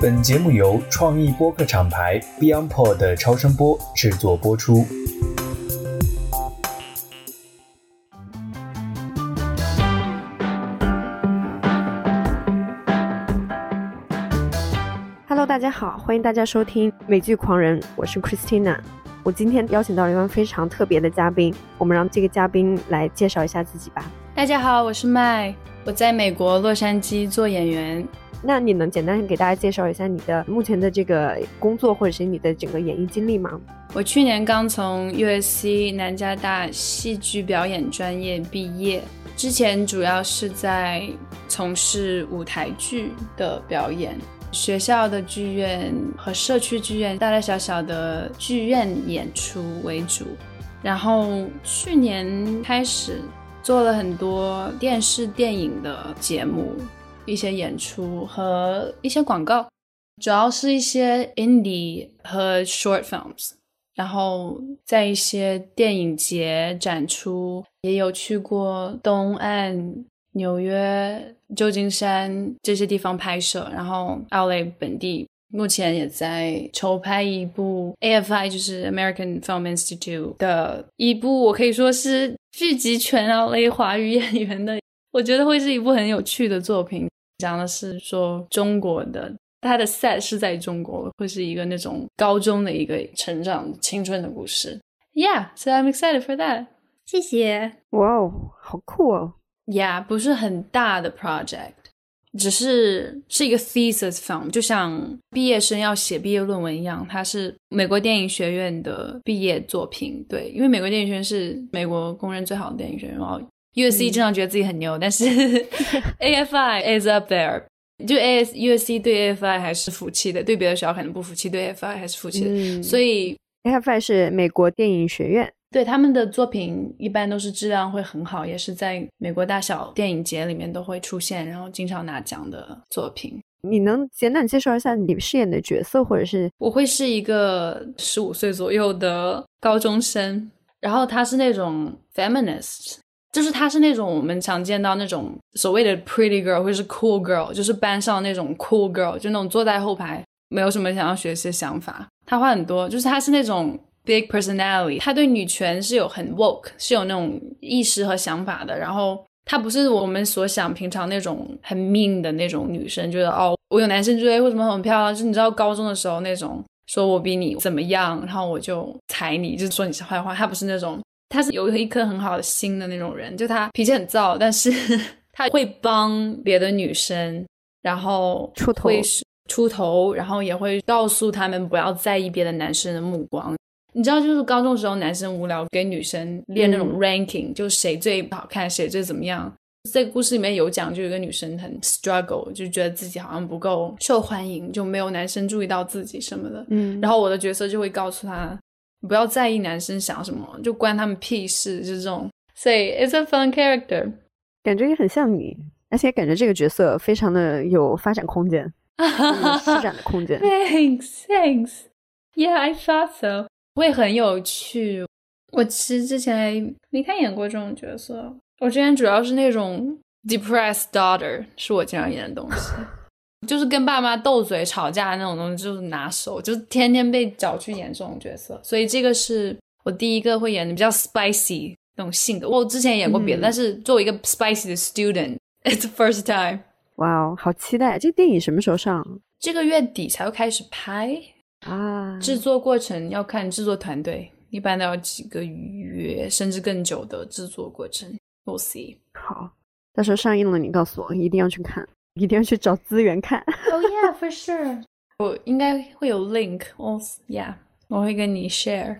本节目由创意播客厂牌 BeyondPod 的超声波制作播出。Hello，大家好，欢迎大家收听美剧狂人，我是 Christina。我今天邀请到了一位非常特别的嘉宾，我们让这个嘉宾来介绍一下自己吧。大家好，我是麦，我在美国洛杉矶做演员。那你能简单给大家介绍一下你的目前的这个工作，或者是你的整个演艺经历吗？我去年刚从 USC 南加大戏剧表演专业毕业，之前主要是在从事舞台剧的表演。学校的剧院和社区剧院，大大小小的剧院演出为主。然后去年开始做了很多电视、电影的节目，一些演出和一些广告，主要是一些 indie 和 short films。然后在一些电影节展出，也有去过东岸。纽约、旧金山这些地方拍摄，然后 LA 本地目前也在筹拍一部 AFI，就是 American Film Institute 的一部，我可以说是聚集全 LA 华语演员的，我觉得会是一部很有趣的作品。讲的是说中国的，他的 set 是在中国，会是一个那种高中的一个成长青春的故事。Yeah，so I'm excited for that。谢谢。哇哦，好酷哦！Yeah，不是很大的 project，只是是一个 thesis film，就像毕业生要写毕业论文一样。它是美国电影学院的毕业作品，对，因为美国电影学院是美国公认最好的电影学院。然后 USC 经常觉得自己很牛，但是 AFI is up there，就 AS USC 对 AFI 还是服气的，对别的学校可能不服气，对 AFI 还是服气的。所以 AFI 是美国电影学院。对他们的作品一般都是质量会很好，也是在美国大小电影节里面都会出现，然后经常拿奖的作品。你能简短介绍一下你饰演的角色，或者是我会是一个十五岁左右的高中生，然后他是那种 feminist，就是他是那种我们常见到那种所谓的 pretty girl 或者是 cool girl，就是班上那种 cool girl，就那种坐在后排没有什么想要学习的想法。他话很多，就是他是那种。Big personality，他对女权是有很 woke，是有那种意识和想法的。然后她不是我们所想平常那种很 mean 的那种女生，觉得哦，我有男生追，为什么很漂亮？就你知道高中的时候那种，说我比你怎么样，然后我就踩你，就说你是坏话。她不是那种，她是有一颗很好的心的那种人。就他脾气很燥，但是 他会帮别的女生，然后出头，出头，然后也会告诉他们不要在意别的男生的目光。你知道，就是高中时候男生无聊，给女生练那种 ranking，就谁最好看，谁最怎么样。这个故事里面有讲，就有一个女生很 struggle，就觉得自己好像不够受欢迎，就没有男生注意到自己什么的。嗯，然后我的角色就会告诉他，不要在意男生想什么，就关他们屁事，就这种。所以 it's a fun character，感觉也很像你，而且感觉这个角色非常的有发展空间，施展的空间。Thanks, thanks. Yeah, I thought so. 会很有趣。我其实之前没太演过这种角色，我之前主要是那种 depressed daughter，是我经常演的东西，就是跟爸妈斗嘴吵架那种东西，就是拿手，就是天天被找去演这种角色。所以这个是我第一个会演的比较 spicy 那种性格。我之前演过别的，但是作为一个 spicy 的 student，it's the first time。哇哦，好期待！这个电影什么时候上？这个月底才会开始拍。啊，制作过程要看制作团队，一般都要几个月甚至更久的制作过程。We'll see。好，到时候上映了，你告诉我，一定要去看，一定要去找资源看。Oh yeah, for sure。我应该会有 link。Oh yeah，我会跟你 share。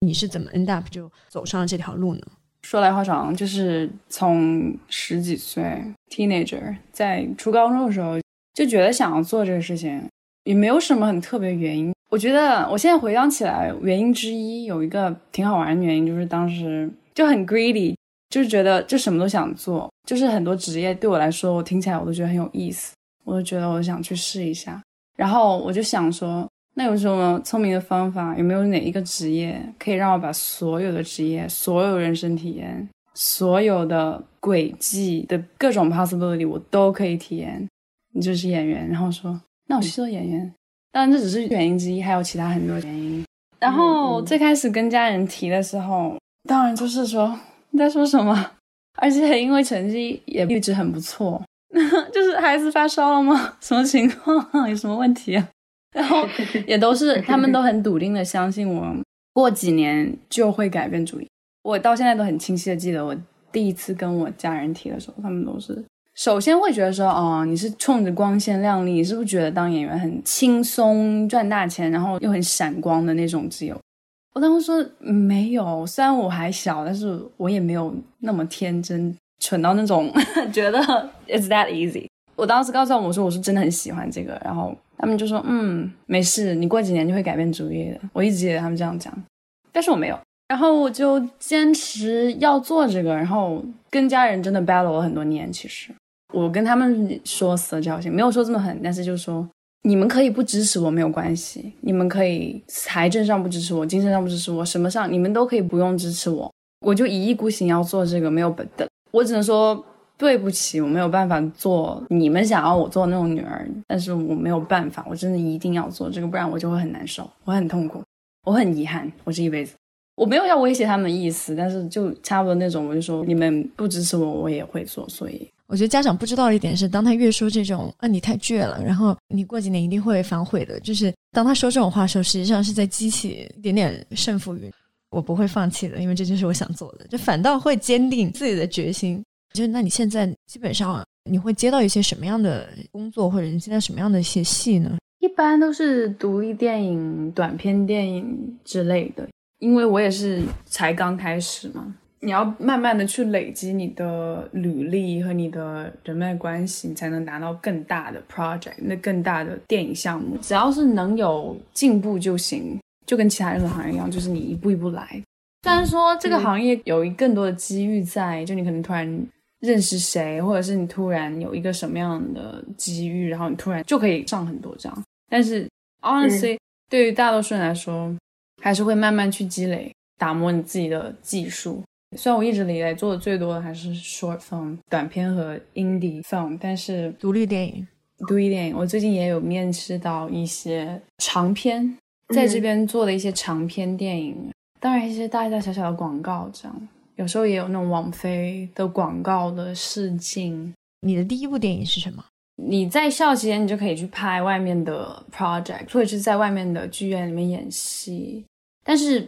你是怎么 end up 就走上了这条路呢？说来话长，就是从十几岁 teenager 在初高中的时候就觉得想要做这个事情。也没有什么很特别原因。我觉得我现在回想起来，原因之一有一个挺好玩的原因，就是当时就很 greedy，就是觉得就什么都想做，就是很多职业对我来说，我听起来我都觉得很有意思，我就觉得我想去试一下。然后我就想说，那有什么聪明的方法？有没有哪一个职业可以让我把所有的职业、所有人生体验、所有的轨迹的各种 possibility 我都可以体验？你就是演员，然后说。那我去做演员。当然这只是原因之一，还有其他很多原因。然后最开始跟家人提的时候，当然就是说你在说什么，而且因为成绩也一直很不错，就是孩子发烧了吗？什么情况？有什么问题啊？然后 也都是他们都很笃定的相信我，过几年就会改变主意。我到现在都很清晰的记得，我第一次跟我家人提的时候，他们都是。首先会觉得说，哦，你是冲着光鲜亮丽，你是不是觉得当演员很轻松赚大钱，然后又很闪光的那种自由？我当时说没有，虽然我还小，但是我也没有那么天真蠢到那种 觉得 it's that easy。我当时告诉他们我说，我是真的很喜欢这个，然后他们就说，嗯，没事，你过几年就会改变主意的。我一直记得他们这样讲，但是我没有。然后我就坚持要做这个，然后跟家人真的 battle 了很多年，其实。我跟他们说死了这条心，没有说这么狠，但是就说，你们可以不支持我没有关系，你们可以财政上不支持我，精神上不支持我，什么上你们都可以不用支持我，我就一意孤行要做这个没有本的，我只能说对不起，我没有办法做你们想要我做那种女儿，但是我没有办法，我真的一定要做这个，不然我就会很难受，我很痛苦，我很遗憾，我这一辈子，我没有要威胁他们的意思，但是就差不多那种，我就说你们不支持我，我也会做，所以。我觉得家长不知道的一点是，当他越说这种“啊，你太倔了”，然后你过几年一定会反悔的。就是当他说这种话的时候，实际上是在激起一点点胜负欲。我不会放弃的，因为这就是我想做的，就反倒会坚定自己的决心。就是那你现在基本上你会接到一些什么样的工作，或者你现在什么样的一些戏呢？一般都是独立电影、短片电影之类的，因为我也是才刚开始嘛。你要慢慢的去累积你的履历和你的人脉关系，你才能拿到更大的 project，那更大的电影项目。只要是能有进步就行，就跟其他任何行业一样，就是你一步一步来。虽然说这个行业有一更多的机遇在，就你可能突然认识谁，或者是你突然有一个什么样的机遇，然后你突然就可以上很多张。但是 honestly，对于大多数人来说，还是会慢慢去积累，打磨你自己的技术。虽然我一直以来做的最多的还是 short film 短片和 indie film，但是独立电影，独立电影，我最近也有面试到一些长片，在这边做的一些长片电影，当然一些大大小小的广告，这样有时候也有那种网飞的广告的试镜。你的第一部电影是什么？你在校期间，你就可以去拍外面的 project，或者是在外面的剧院里面演戏，但是。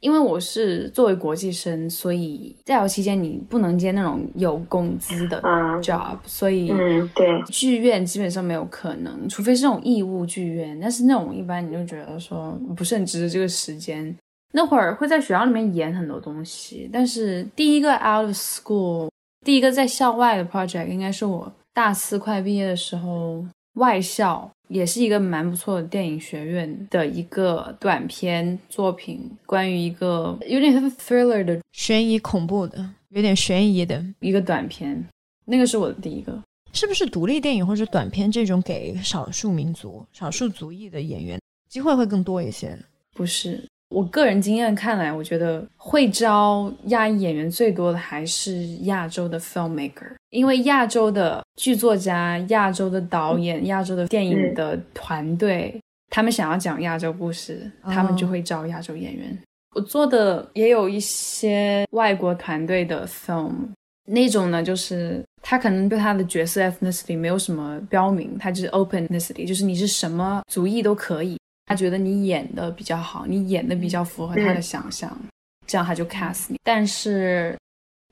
因为我是作为国际生，所以在校期间你不能接那种有工资的 job，所以嗯对剧院基本上没有可能，除非是那种义务剧院。但是那种一般你就觉得说不是很值得这个时间。那会儿会在学校里面演很多东西，但是第一个 out of school，第一个在校外的 project 应该是我大四快毕业的时候外校。也是一个蛮不错的电影学院的一个短片作品，关于一个有点 thriller 的悬疑恐怖的，有点悬疑的一个短片。那个是我的第一个，是不是独立电影或者短片这种给少数民族、少数族裔的演员机会会更多一些？不是。我个人经验看来，我觉得会招亚裔演员最多的还是亚洲的 filmmaker，因为亚洲的剧作家、亚洲的导演、亚洲的电影的团队，他们想要讲亚洲故事，他们就会招亚洲演员。我做的也有一些外国团队的 film，那种呢，就是他可能对他的角色 ethnicity 没有什么标明，他就是 open ethnicity，就是你是什么族裔都可以。他觉得你演的比较好，你演的比较符合他的想象，这样他就 cast 你。但是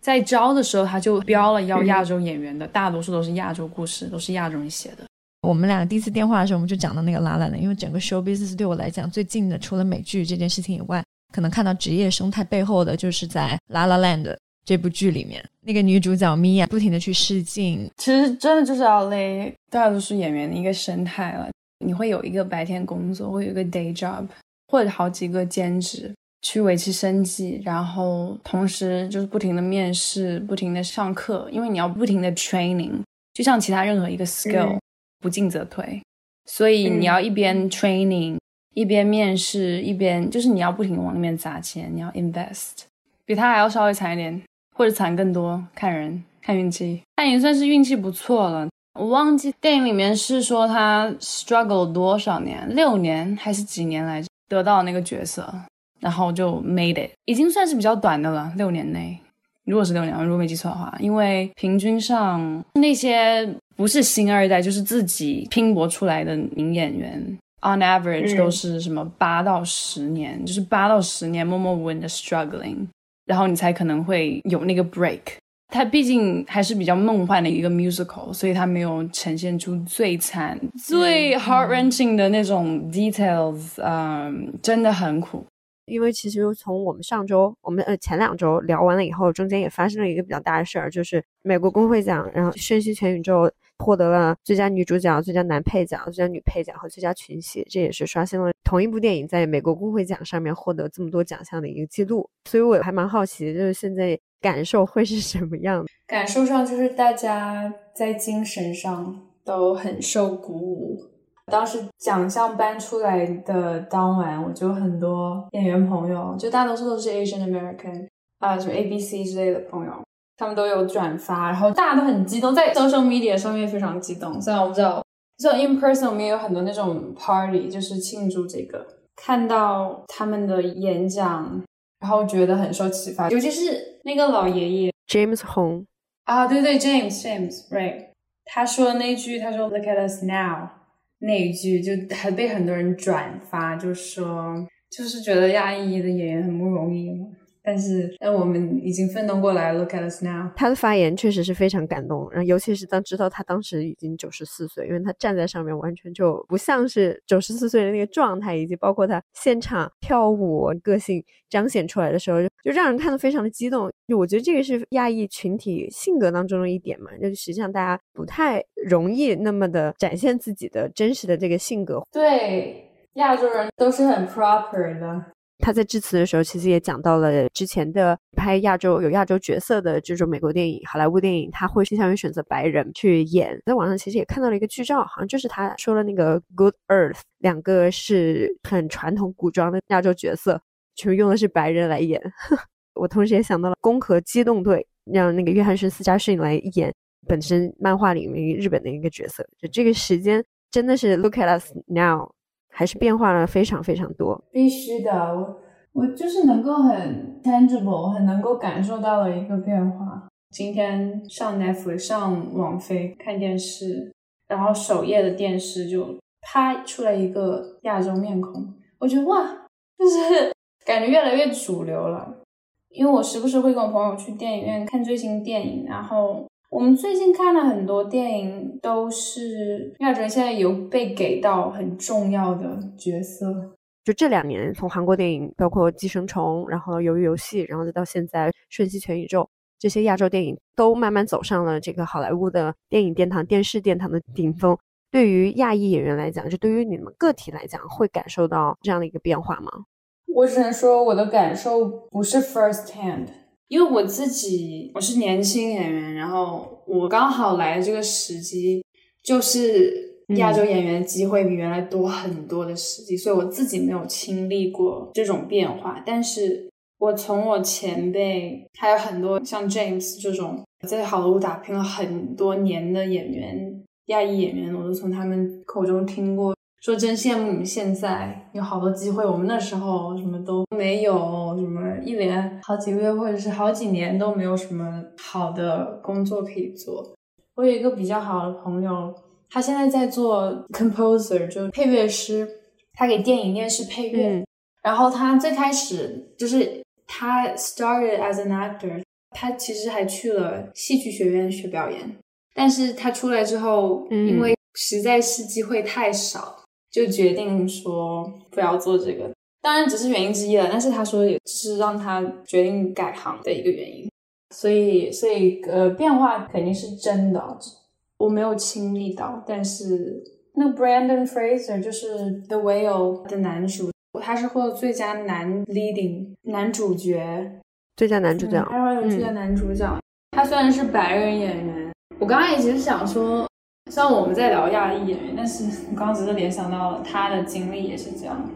在招的时候，他就标了要亚洲演员的，大多数都是亚洲故事，都是亚洲人写的。我们俩第一次电话的时候，我们就讲到那个拉拉的，因为整个 show business 对我来讲最近的，除了美剧这件事情以外，可能看到职业生态背后的就是在拉拉 land 这部剧里面，那个女主角 Mia 不停的去试镜，其实真的就是要勒大多数演员的一个生态了。你会有一个白天工作，会有一个 day job，或者好几个兼职去维持生计，然后同时就是不停的面试，不停的上课，因为你要不停的 training，就像其他任何一个 skill，不进则退，所以你要一边 training，一边面试，一边就是你要不停的往里面砸钱，你要 invest，比他还要稍微惨一点，或者惨更多，看人看运气，他已经算是运气不错了。我忘记电影里面是说他 struggle 多少年，六年还是几年来着得到那个角色，然后就 made it，已经算是比较短的了，六年内。如果是六年，如果没记错的话，因为平均上那些不是星二代，就是自己拼搏出来的名演员，on average 都是什么八到十年，就是八到十年默默无闻的 struggling，然后你才可能会有那个 break。它毕竟还是比较梦幻的一个 musical，所以它没有呈现出最惨、最 heart wrenching 的那种 details，嗯，真的很苦。因为其实从我们上周，我们呃前两周聊完了以后，中间也发生了一个比较大的事儿，就是美国工会奖，然后《瞬息全宇宙》获得了最佳女主角、最佳男配角、最佳女配角和最佳群戏，这也是刷新了同一部电影在美国工会奖上面获得这么多奖项的一个记录。所以我还蛮好奇，就是现在感受会是什么样的？感受上就是大家在精神上都很受鼓舞。当时奖项颁出来的当晚，我就很多演员朋友，就大多数都是 Asian American 啊，什么 A B C 之类的朋友，他们都有转发，然后大家都很激动，在 social media 上面非常激动。虽然我不知道，像 in person 我们也有很多那种 party，就是庆祝这个，看到他们的演讲，然后觉得很受启发，尤其是那个老爷爷 James Hong 啊，对对，James James Right，他说的那句，他说 Look at us now。那一句就还被很多人转发，就说就是觉得亚裔的演员很不容易。但是，但我们已经奋斗过来，Look at us now。他的发言确实是非常感动，然后尤其是当知道他当时已经九十四岁，因为他站在上面完全就不像是九十四岁的那个状态，以及包括他现场跳舞个性彰显出来的时候，就让人看得非常的激动。就我觉得这个是亚裔群体性格当中的一点嘛，就实际上大家不太容易那么的展现自己的真实的这个性格。对，亚洲人都是很 proper 的。他在致辞的时候，其实也讲到了之前的拍亚洲有亚洲角色的这种美国电影、好莱坞电影，他会倾向于选择白人去演。在网上其实也看到了一个剧照，好像就是他说了那个《Good Earth》，两个是很传统古装的亚洲角色，就用的是白人来演。我同时也想到了《攻壳机动队》，让那个约翰逊·斯嘉逊来演本身漫画里面日本的一个角色。就这个时间真的是 Look at us now。还是变化了非常非常多，必须的，我我就是能够很 tangible，很能够感受到了一个变化。今天上 Netflix 上网飞看电视，然后首页的电视就啪出来一个亚洲面孔，我觉得哇，就是 感觉越来越主流了。因为我时不时会跟我朋友去电影院看最新电影，然后。我们最近看了很多电影，都是亚洲人现在有被给到很重要的角色。就这两年，从韩国电影，包括《寄生虫》，然后《鱿鱼游戏》，然后再到现在《瞬息全宇宙》，这些亚洲电影都慢慢走上了这个好莱坞的电影殿堂、电视殿堂的顶峰。对于亚裔演员来讲，就对于你们个体来讲，会感受到这样的一个变化吗？我只能说，我的感受不是 first hand。因为我自己我是年轻演员，然后我刚好来的这个时机就是亚洲演员机会比原来多很多的时机，所以我自己没有经历过这种变化。但是我从我前辈还有很多像 James 这种在好莱坞打拼了很多年的演员，亚裔演员，我都从他们口中听过。说真羡慕你们现在有好多机会，我们那时候什么都没有，什么一连好几个月或者是好几年都没有什么好的工作可以做。我有一个比较好的朋友，他现在在做 composer，就配乐师，他给电影、电视配乐。然后他最开始就是他 started as an actor，他其实还去了戏剧学院学表演，但是他出来之后，因为实在是机会太少。就决定说不要做这个，当然只是原因之一了。但是他说也是让他决定改行的一个原因。所以，所以呃，变化肯定是真的，我没有亲历到。但是那个 Brandon Fraser 就是《The Whale》的男主，他是获得最佳男 leading 男主角，最佳男主角，他有最佳男主角。他虽然是白人演员，我刚刚也其实想说。虽然我们在聊亚裔演员，但是我刚刚只是联想到了他的经历也是这样，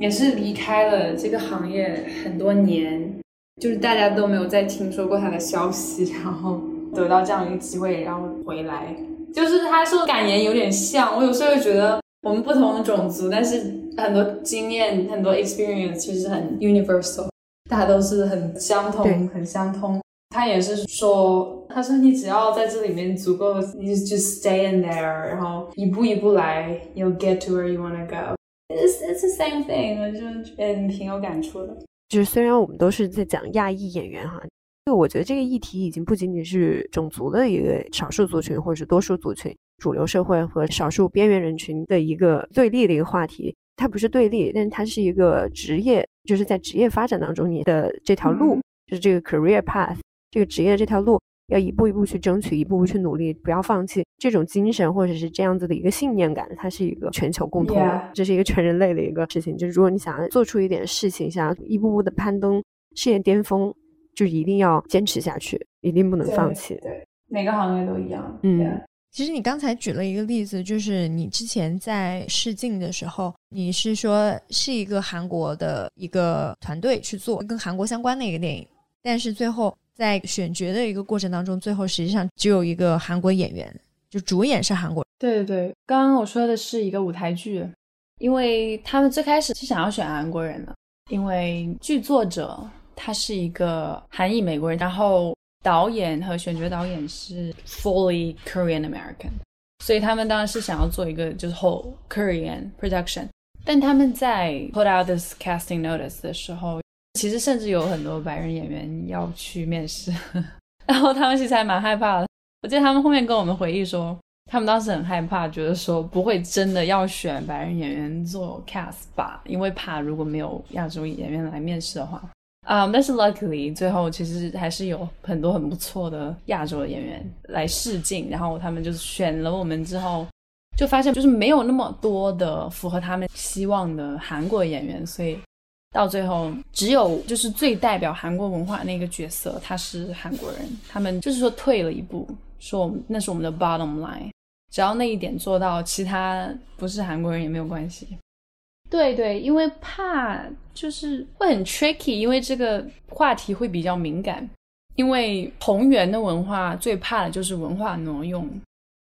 也是离开了这个行业很多年，就是大家都没有再听说过他的消息，然后得到这样一个机会，然后回来就是他说感言有点像。我有时候会觉得我们不同的种族，但是很多经验、很多 experience 其实很 universal，大家都是很相同、很相通。他也是说，他说你只要在这里面足够，你就 stay in there，然后一步一步来，you'll get to where you wanna go。It's it's the same thing，我就嗯挺有感触的。就是虽然我们都是在讲亚裔演员哈，就我觉得这个议题已经不仅仅是种族的一个少数族群或者是多数族群、主流社会和少数边缘人群的一个对立的一个话题。它不是对立，但是它是一个职业，就是在职业发展当中你的这条路，就是这个 career path。这个职业这条路要一步一步去争取，一步步去努力，不要放弃。这种精神或者是这样子的一个信念感，它是一个全球共通的，这是一个全人类的一个事情。就是如果你想要做出一点事情，想要一步步的攀登事业巅峰，就一定要坚持下去，一定不能放弃。对，每个行业都一样。嗯，其实你刚才举了一个例子，就是你之前在试镜的时候，你是说是一个韩国的一个团队去做跟韩国相关的一个电影，但是最后。在选角的一个过程当中，最后实际上只有一个韩国演员，就主演是韩国。对对对，刚刚我说的是一个舞台剧，因为他们最开始是想要选韩国人的，因为剧作者他是一个韩裔美国人，然后导演和选角导演是 fully Korean American，所以他们当然是想要做一个就是 whole Korean production，但他们在 put out this casting notice 的时候。其实甚至有很多白人演员要去面试，然后他们其实还蛮害怕的。我记得他们后面跟我们回忆说，他们当时很害怕，觉得说不会真的要选白人演员做 cast 吧，因为怕如果没有亚洲演员来面试的话。啊，但是 luckily 最后其实还是有很多很不错的亚洲的演员来试镜，然后他们就是选了我们之后，就发现就是没有那么多的符合他们希望的韩国演员，所以。到最后，只有就是最代表韩国文化那个角色，他是韩国人。他们就是说退了一步，说我们那是我们的 bottom line，只要那一点做到，其他不是韩国人也没有关系。对对，因为怕就是会很 tricky，因为这个话题会比较敏感。因为同源的文化最怕的就是文化挪用，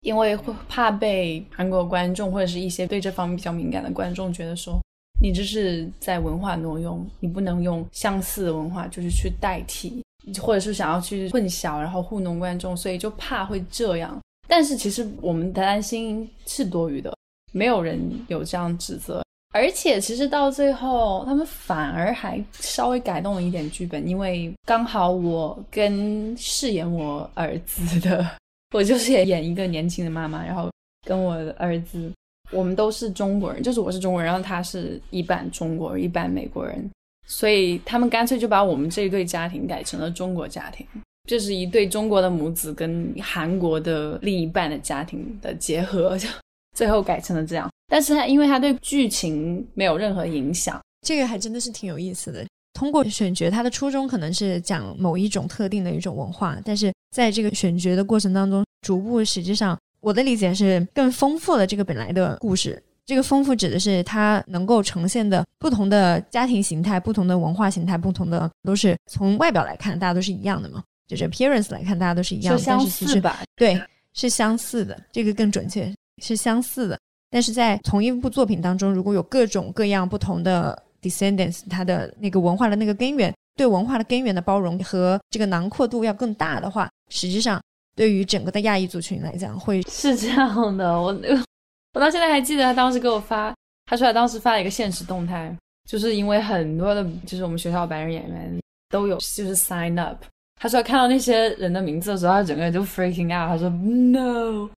因为会怕被韩国观众或者是一些对这方面比较敏感的观众觉得说。你这是在文化挪用，你不能用相似的文化就是去代替，或者是想要去混淆，然后糊弄观众，所以就怕会这样。但是其实我们的担心是多余的，没有人有这样指责。而且其实到最后，他们反而还稍微改动了一点剧本，因为刚好我跟饰演我儿子的，我就是演一个年轻的妈妈，然后跟我儿子。我们都是中国人，就是我是中国人，然后他是一半中国人，一半美国人，所以他们干脆就把我们这一对家庭改成了中国家庭，这是一对中国的母子跟韩国的另一半的家庭的结合，就 最后改成了这样。但是他因为他对剧情没有任何影响，这个还真的是挺有意思的。通过选角，他的初衷可能是讲某一种特定的一种文化，但是在这个选角的过程当中，逐步实际上。我的理解是更丰富了这个本来的故事，这个丰富指的是它能够呈现的不同的家庭形态、不同的文化形态、不同的都是从外表来看，大家都是一样的嘛，就是 appearance 来看，大家都是一样，但是其实对是相似的，这个更准确是相似的。但是在同一部作品当中，如果有各种各样不同的 descendants，它的那个文化的那个根源，对文化的根源的包容和这个囊括度要更大的话，实际上。对于整个的亚裔族群来讲，会 是这样的。我 我到现在还记得他当时给我发，他说他当时发了一个现实动态，就是因为很多的，就是我们学校白人演员都有就是 sign up。他说看到那些人的名字的时候，他整个人就 freaking out。他说 no。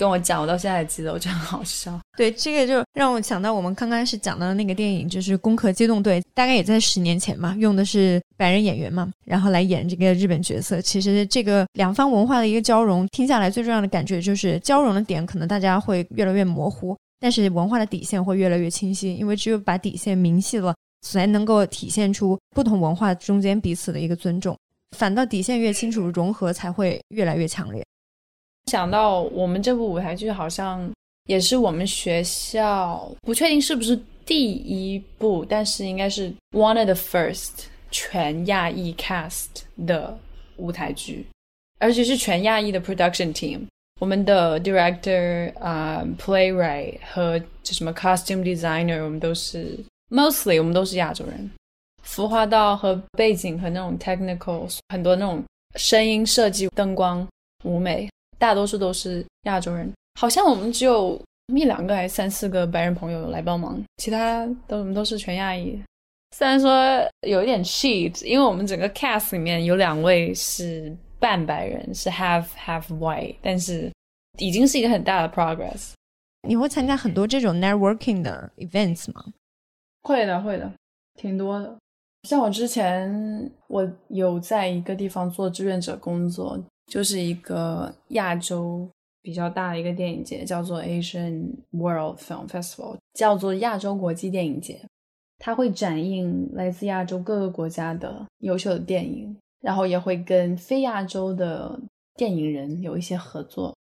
跟我讲，我到现在还记得，我觉得很好笑。对，这个就让我想到我们刚开始讲到的那个电影，就是《攻壳机动队》，大概也在十年前嘛，用的是白人演员嘛，然后来演这个日本角色。其实这个两方文化的一个交融，听下来最重要的感觉就是交融的点可能大家会越来越模糊，但是文化的底线会越来越清晰，因为只有把底线明晰了，才能够体现出不同文化中间彼此的一个尊重。反倒底线越清楚，融合才会越来越强烈。想到我们这部舞台剧好像也是我们学校不确定是不是第一部，但是应该是 one of the first 全亚裔 cast 的舞台剧，而且是全亚裔的 production team。我们的 director 啊、playwright 和这什么 costume designer，我们都是 mostly 我们都是亚洲人。服化道和背景和那种 technical 很多那种声音设计、灯光、舞美，大多数都是亚洲人。好像我们只有一两个还是三四个白人朋友来帮忙，其他都我们都是全亚裔。虽然说有一点 cheat，因为我们整个 cast 里面有两位是半白人，是 half half white，但是已经是一个很大的 progress。你会参加很多这种 networking 的 events 吗？会的，会的，挺多的。像我之前，我有在一个地方做志愿者工作，就是一个亚洲比较大的一个电影节，叫做 Asian World Film Festival，叫做亚洲国际电影节。它会展映来自亚洲各个国家的优秀的电影，然后也会跟非亚洲的电影人有一些合作。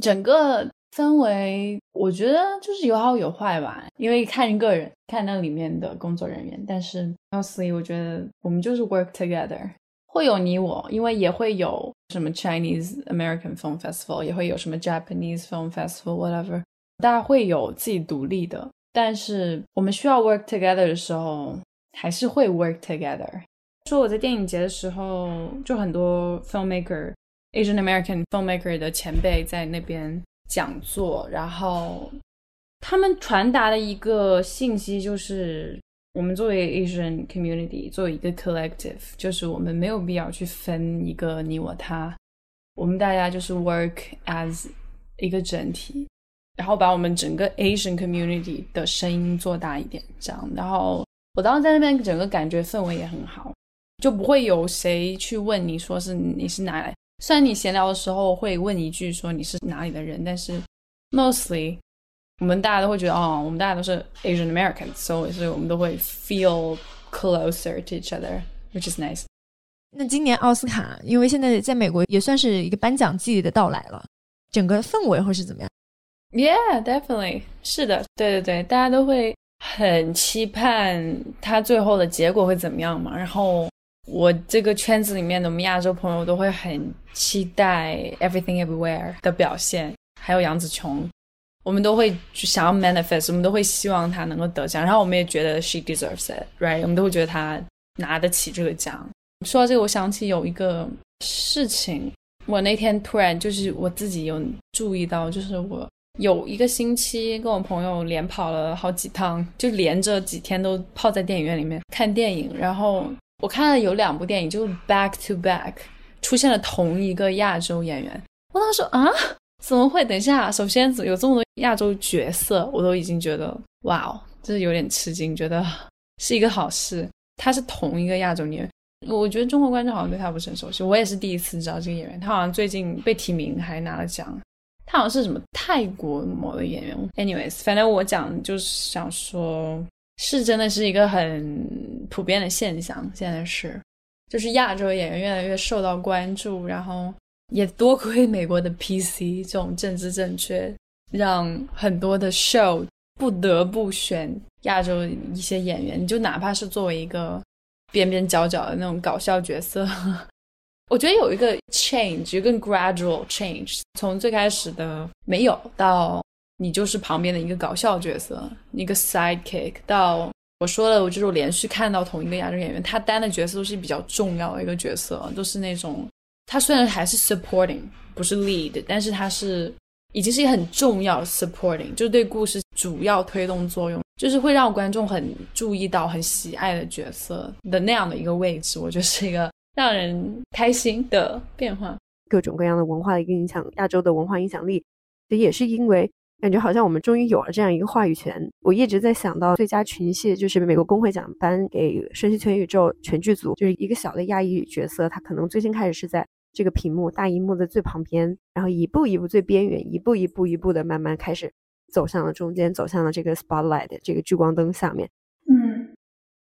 整个氛围，我觉得就是有好有坏吧，因为看个人，看那里面的工作人员。但是，mostly 我觉得我们就是 work together，会有你我，因为也会有什么 Chinese American Film Festival，也会有什么 Japanese Film Festival，whatever，大家会有自己独立的。但是我们需要 work together 的时候，还是会 work together。说我在电影节的时候，就很多 filmmaker Asian American filmmaker 的前辈在那边。讲座，然后他们传达的一个信息就是，我们作为 Asian community，作为一个 collective，就是我们没有必要去分一个你我他，我们大家就是 work as 一个整体，然后把我们整个 Asian community 的声音做大一点，这样。然后我当时在那边，整个感觉氛围也很好，就不会有谁去问你说是你是哪来。虽然你闲聊的时候会问一句说你是哪里的人，但是 mostly 我们大家都会觉得哦，我们大家都是 Asian Americans，所以所以我们都会 feel closer to each other，which is nice。那今年奥斯卡，因为现在在美国也算是一个颁奖季的到来了，整个氛围会是怎么样？Yeah, definitely，是的，对对对，大家都会很期盼它最后的结果会怎么样嘛，然后。我这个圈子里面的我们亚洲朋友都会很期待《Everything Everywhere》的表现，还有杨紫琼，我们都会想要 manifest，我们都会希望他能够得奖，然后我们也觉得 she deserves it，right？我们都会觉得她拿得起这个奖。说到这个，我想起有一个事情，我那天突然就是我自己有注意到，就是我有一个星期跟我朋友连跑了好几趟，就连着几天都泡在电影院里面看电影，然后。我看了有两部电影，就 back to back 出现了同一个亚洲演员。我当时啊，怎么会？等一下，首先有这么多亚洲角色，我都已经觉得哇哦，这是有点吃惊，觉得是一个好事。他是同一个亚洲演员，我觉得中国观众好像对他不是很熟悉。我也是第一次知道这个演员，他好像最近被提名还拿了奖。他好像是什么泰国某个演员。Anyways，反正我讲就是想说。是真的是一个很普遍的现象，现在是，就是亚洲演员越来越受到关注，然后也多亏美国的 PC 这种政治正确，让很多的 show 不得不选亚洲一些演员，你就哪怕是作为一个边边角角的那种搞笑角色，我觉得有一个 change，一个 gradual change，从最开始的没有到。你就是旁边的一个搞笑角色，一个 sidekick。到我说了，我就是连续看到同一个亚洲演员，他担的角色都是比较重要的一个角色，都是那种他虽然还是 supporting，不是 lead，但是他是已经是一个很重要 supporting，就是对故事主要推动作用，就是会让观众很注意到、很喜爱的角色的那样的一个位置，我觉得是一个让人开心的变化。各种各样的文化的一个影响，亚洲的文化影响力，也是因为。感觉好像我们终于有了这样一个话语权。我一直在想到最佳群戏，就是美国工会奖颁给《瞬息全宇宙》全剧组，就是一个小的亚裔角色，他可能最先开始是在这个屏幕大荧幕的最旁边，然后一步一步最边缘，一步一步一步的慢慢开始走向了中间，走向了这个 spotlight 这个聚光灯下面。嗯。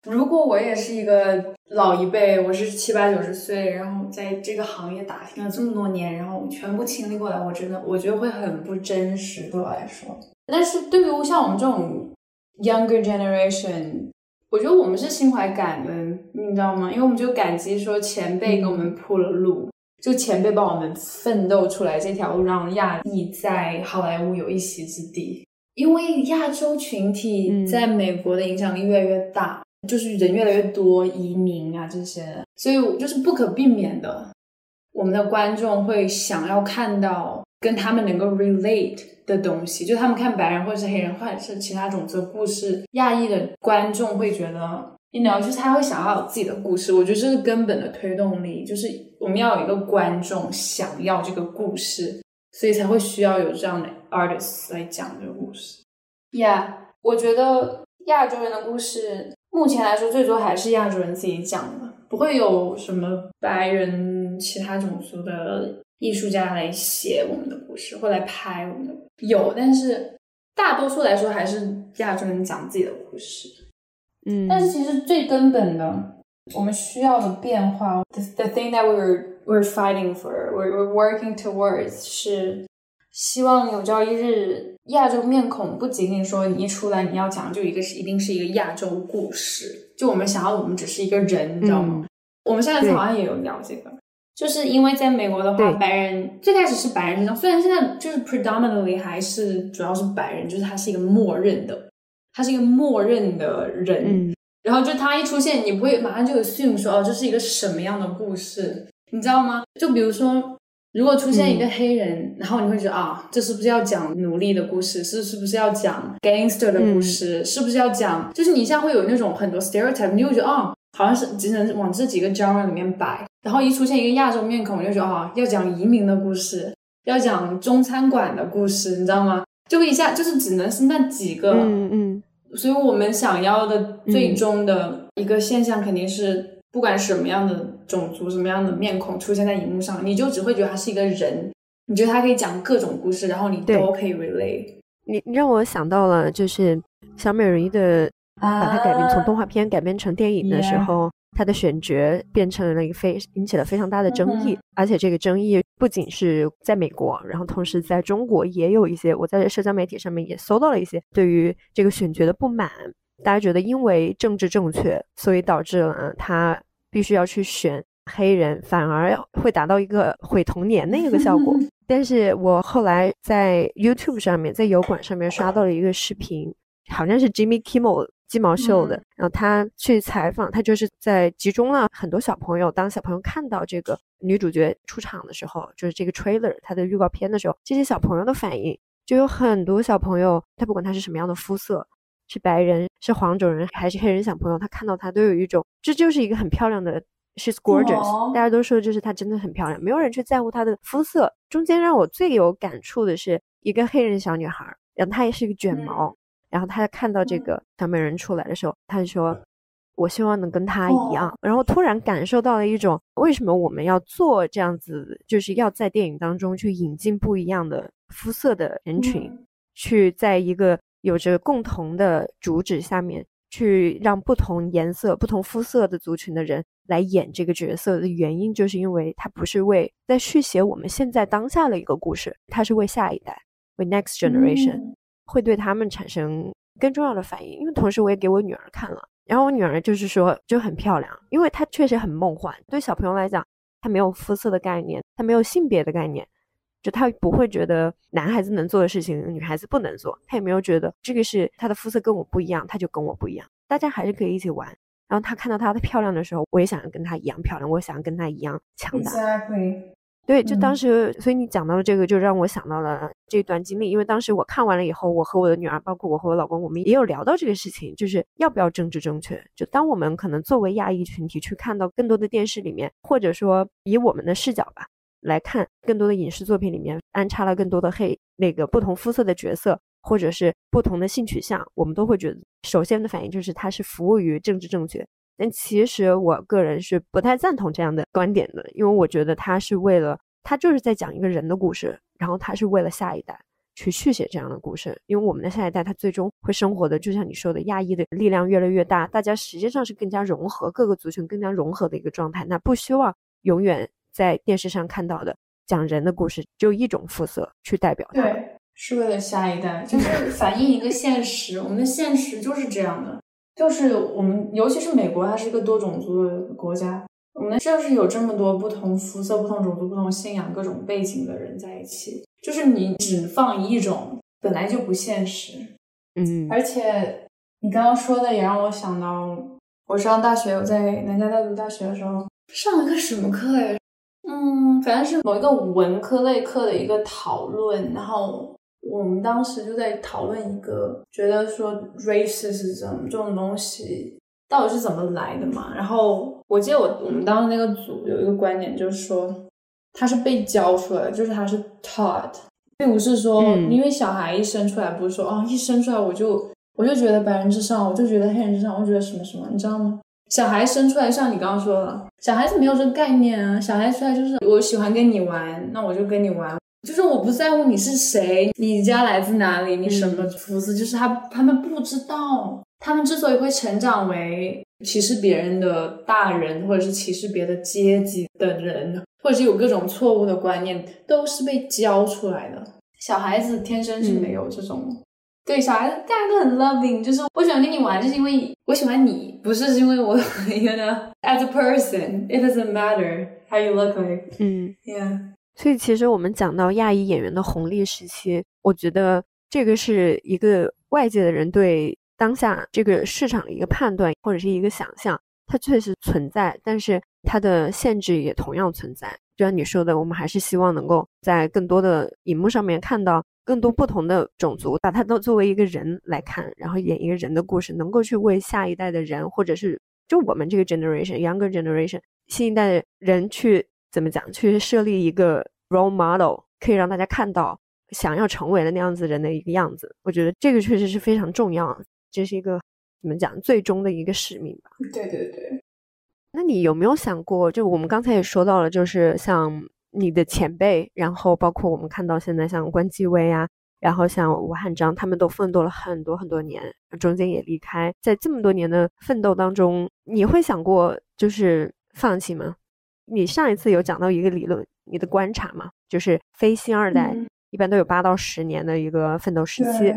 如果我也是一个老一辈，我是七八九十岁，然后在这个行业打拼了这么多年，然后全部经历过来，我真的我觉得会很不真实对我来说。但是对于像我们这种 younger generation，我觉得我们是心怀感恩，你知道吗？因为我们就感激说前辈给我们铺了路，就前辈帮我们奋斗出来这条路，让亚裔在好莱坞有一席之地。因为亚洲群体在美国的影响力越来越大，就是人越来越多，移民啊这些，所以就是不可避免的，我们的观众会想要看到跟他们能够 relate 的东西，就他们看白人或者是黑人或者是其他种族的故事，亚裔的观众会觉得。你聊就是他会想要有自己的故事，我觉得这是根本的推动力，就是我们要有一个观众想要这个故事，所以才会需要有这样的 artist 来讲这个故事。Yeah，我觉得亚洲人的故事目前来说最多还是亚洲人自己讲的，不会有什么白人其他种族的艺术家来写我们的故事或来拍我们的。有，但是大多数来说还是亚洲人讲自己的故事。嗯，但是其实最根本的，我们需要的变化，the the thing that we're we're fighting for, we're we're working towards，是希望有朝一日，亚洲面孔不仅仅说你一出来你要讲就一个是一定是一个亚洲故事，就我们想要我们只是一个人，你知道吗？我们上一次好像也有聊这个，就是因为在美国的话，白人最开始是白人虽然现在就是 predominantly 还是主要是白人，就是他是一个默认的。他是一个默认的人，然后就他一出现，你不会马上就 assume 说哦，这是一个什么样的故事，你知道吗？就比如说，如果出现一个黑人，然后你会觉得啊，这是不是要讲奴隶的故事？是是不是要讲 gangster 的故事？是不是要讲？就是你一下会有那种很多 stereotype，你会觉得啊，好像是只能往这几个 genre 里面摆。然后一出现一个亚洲面孔，你就觉得啊，要讲移民的故事，要讲中餐馆的故事，你知道吗？就一下就是只能是那几个，嗯嗯，所以我们想要的最终的一个现象，肯定是不管什么样的种族、什么样的面孔出现在荧幕上，你就只会觉得他是一个人，你觉得他可以讲各种故事，然后你都可以 relate。你你让我想到了，就是小美人鱼的把它改编从动画片改编成电影的时候。他的选角变成了一个非引起了非常大的争议，而且这个争议不仅是在美国，然后同时在中国也有一些。我在社交媒体上面也搜到了一些对于这个选角的不满，大家觉得因为政治正确，所以导致了他必须要去选黑人，反而会达到一个毁童年的一个效果。但是我后来在 YouTube 上面，在油管上面刷到了一个视频，好像是 Jimmy Kimmel。鸡毛秀的，然后他去采访，他就是在集中了很多小朋友。当小朋友看到这个女主角出场的时候，就是这个 trailer 它的预告片的时候，这些小朋友的反应就有很多小朋友，他不管他是什么样的肤色，是白人，是黄种人，还是黑人小朋友，他看到他都有一种，这就是一个很漂亮的，she's gorgeous，大家都说就是她真的很漂亮，没有人去在乎她的肤色。中间让我最有感触的是一个黑人小女孩，然后她也是一个卷毛。然后他看到这个小美人出来的时候，他就说：“我希望能跟他一样。”然后突然感受到了一种为什么我们要做这样子，就是要在电影当中去引进不一样的肤色的人群，去在一个有着共同的主旨下面，去让不同颜色、不同肤色的族群的人来演这个角色的原因，就是因为他不是为在续写我们现在当下的一个故事，他是为下一代，为 next generation。会对他们产生更重要的反应，因为同时我也给我女儿看了，然后我女儿就是说就很漂亮，因为她确实很梦幻。对小朋友来讲，她没有肤色的概念，她没有性别的概念，就她不会觉得男孩子能做的事情女孩子不能做，她也没有觉得这个是她的肤色跟我不一样，她就跟我不一样，大家还是可以一起玩。然后她看到她的漂亮的时候，我也想要跟她一样漂亮，我想要跟她一样强大。对，就当时，所以你讲到了这个，就让我想到了这段经历。因为当时我看完了以后，我和我的女儿，包括我和我老公，我们也有聊到这个事情，就是要不要政治正确。就当我们可能作为亚裔群体去看到更多的电视里面，或者说以我们的视角吧来看更多的影视作品里面安插了更多的黑那个不同肤色的角色，或者是不同的性取向，我们都会觉得首先的反应就是它是服务于政治正确。但其实我个人是不太赞同这样的观点的，因为我觉得他是为了，他就是在讲一个人的故事，然后他是为了下一代去续写这样的故事。因为我们的下一代，他最终会生活的，就像你说的，亚裔的力量越来越大，大家实际上是更加融合，各个族群更加融合的一个状态。那不希望永远在电视上看到的讲人的故事，就一种肤色去代表。对，是为了下一代，就是反映一个现实。我们的现实就是这样的。就是我们，尤其是美国，它是一个多种族的国家。我们就是有这么多不同肤色、不同种族、不同信仰、各种背景的人在一起，就是你只放一种本来就不现实。嗯，而且你刚刚说的也让我想到，我上大学，我在南加大读大学的时候上了个什么课呀？嗯，反正是某一个文科类课的一个讨论，然后我们当时就在讨论一个，觉得说 racism 这种东西到底是怎么来的嘛？然后我记得我我们当时那个组有一个观点，就是说它是被教出来的，就是它是 taught，并不是说因为小孩一生出来，不是说哦一生出来我就我就觉得白人至上，我就觉得黑人至上，我觉得什么什么，你知道吗？小孩生出来，像你刚刚说的，小孩子没有这个概念啊。小孩出来就是我喜欢跟你玩，那我就跟你玩，就是我不在乎你是谁，你家来自哪里，你什么肤色，就是他他们不知道。他们之所以会成长为歧视别人的大人，或者是歧视别的阶级的人，或者是有各种错误的观念，都是被教出来的。小孩子天生是没有这种。对，小孩子大家都很 loving，就是我喜欢跟你玩，就是因为我喜欢你，不是因为我 you know as a person it doesn't matter how you look like。嗯，yeah。所以其实我们讲到亚裔演员的红利时期，我觉得这个是一个外界的人对当下这个市场的一个判断或者是一个想象，它确实存在，但是它的限制也同样存在。就像你说的，我们还是希望能够在更多的荧幕上面看到。更多不同的种族，把它都作为一个人来看，然后演一个人的故事，能够去为下一代的人，或者是就我们这个 generation younger generation 新一代的人去怎么讲，去设立一个 role model，可以让大家看到想要成为的那样子人的一个样子。我觉得这个确实是非常重要，这是一个怎么讲最终的一个使命吧。对对对。那你有没有想过，就我们刚才也说到了，就是像。你的前辈，然后包括我们看到现在像关继威啊，然后像吴汉章，他们都奋斗了很多很多年，中间也离开，在这么多年的奋斗当中，你会想过就是放弃吗？你上一次有讲到一个理论，你的观察嘛，就是非星二代一般都有八到十年的一个奋斗时期，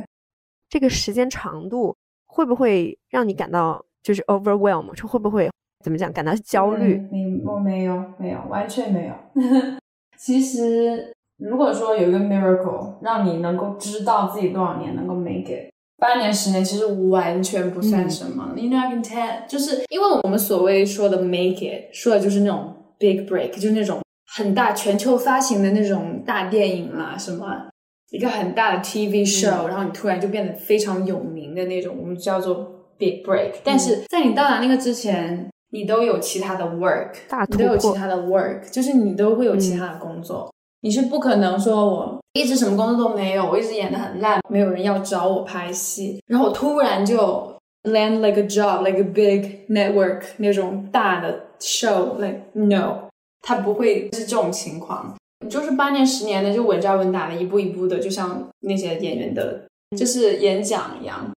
这个时间长度会不会让你感到就是 overwhelm，就会不会怎么讲感到焦虑？你我没有，没有，完全没有。其实，如果说有一个 miracle 让你能够知道自己多少年能够 make it，八年、十年其实完全不算什么。You know, I can tell，就是因为我们所谓说的 make it，说的就是那种 big break，就是那种很大全球发行的那种大电影啦，什么一个很大的 TV show，然后你突然就变得非常有名的那种，我们叫做 big break。但是在你到达那个之前。你都有其他的 work，你都有其他的 work，就是你都会有其他的工作。你是不可能说我一直什么工作都没有，我一直演的很烂，没有人要找我拍戏，然后我突然就 land like a job，like a big network 那种大的 show，like no，他不会是这种情况。就是八年十年的就稳扎稳打的，一步一步的，就像那些演员的，就是演讲一样，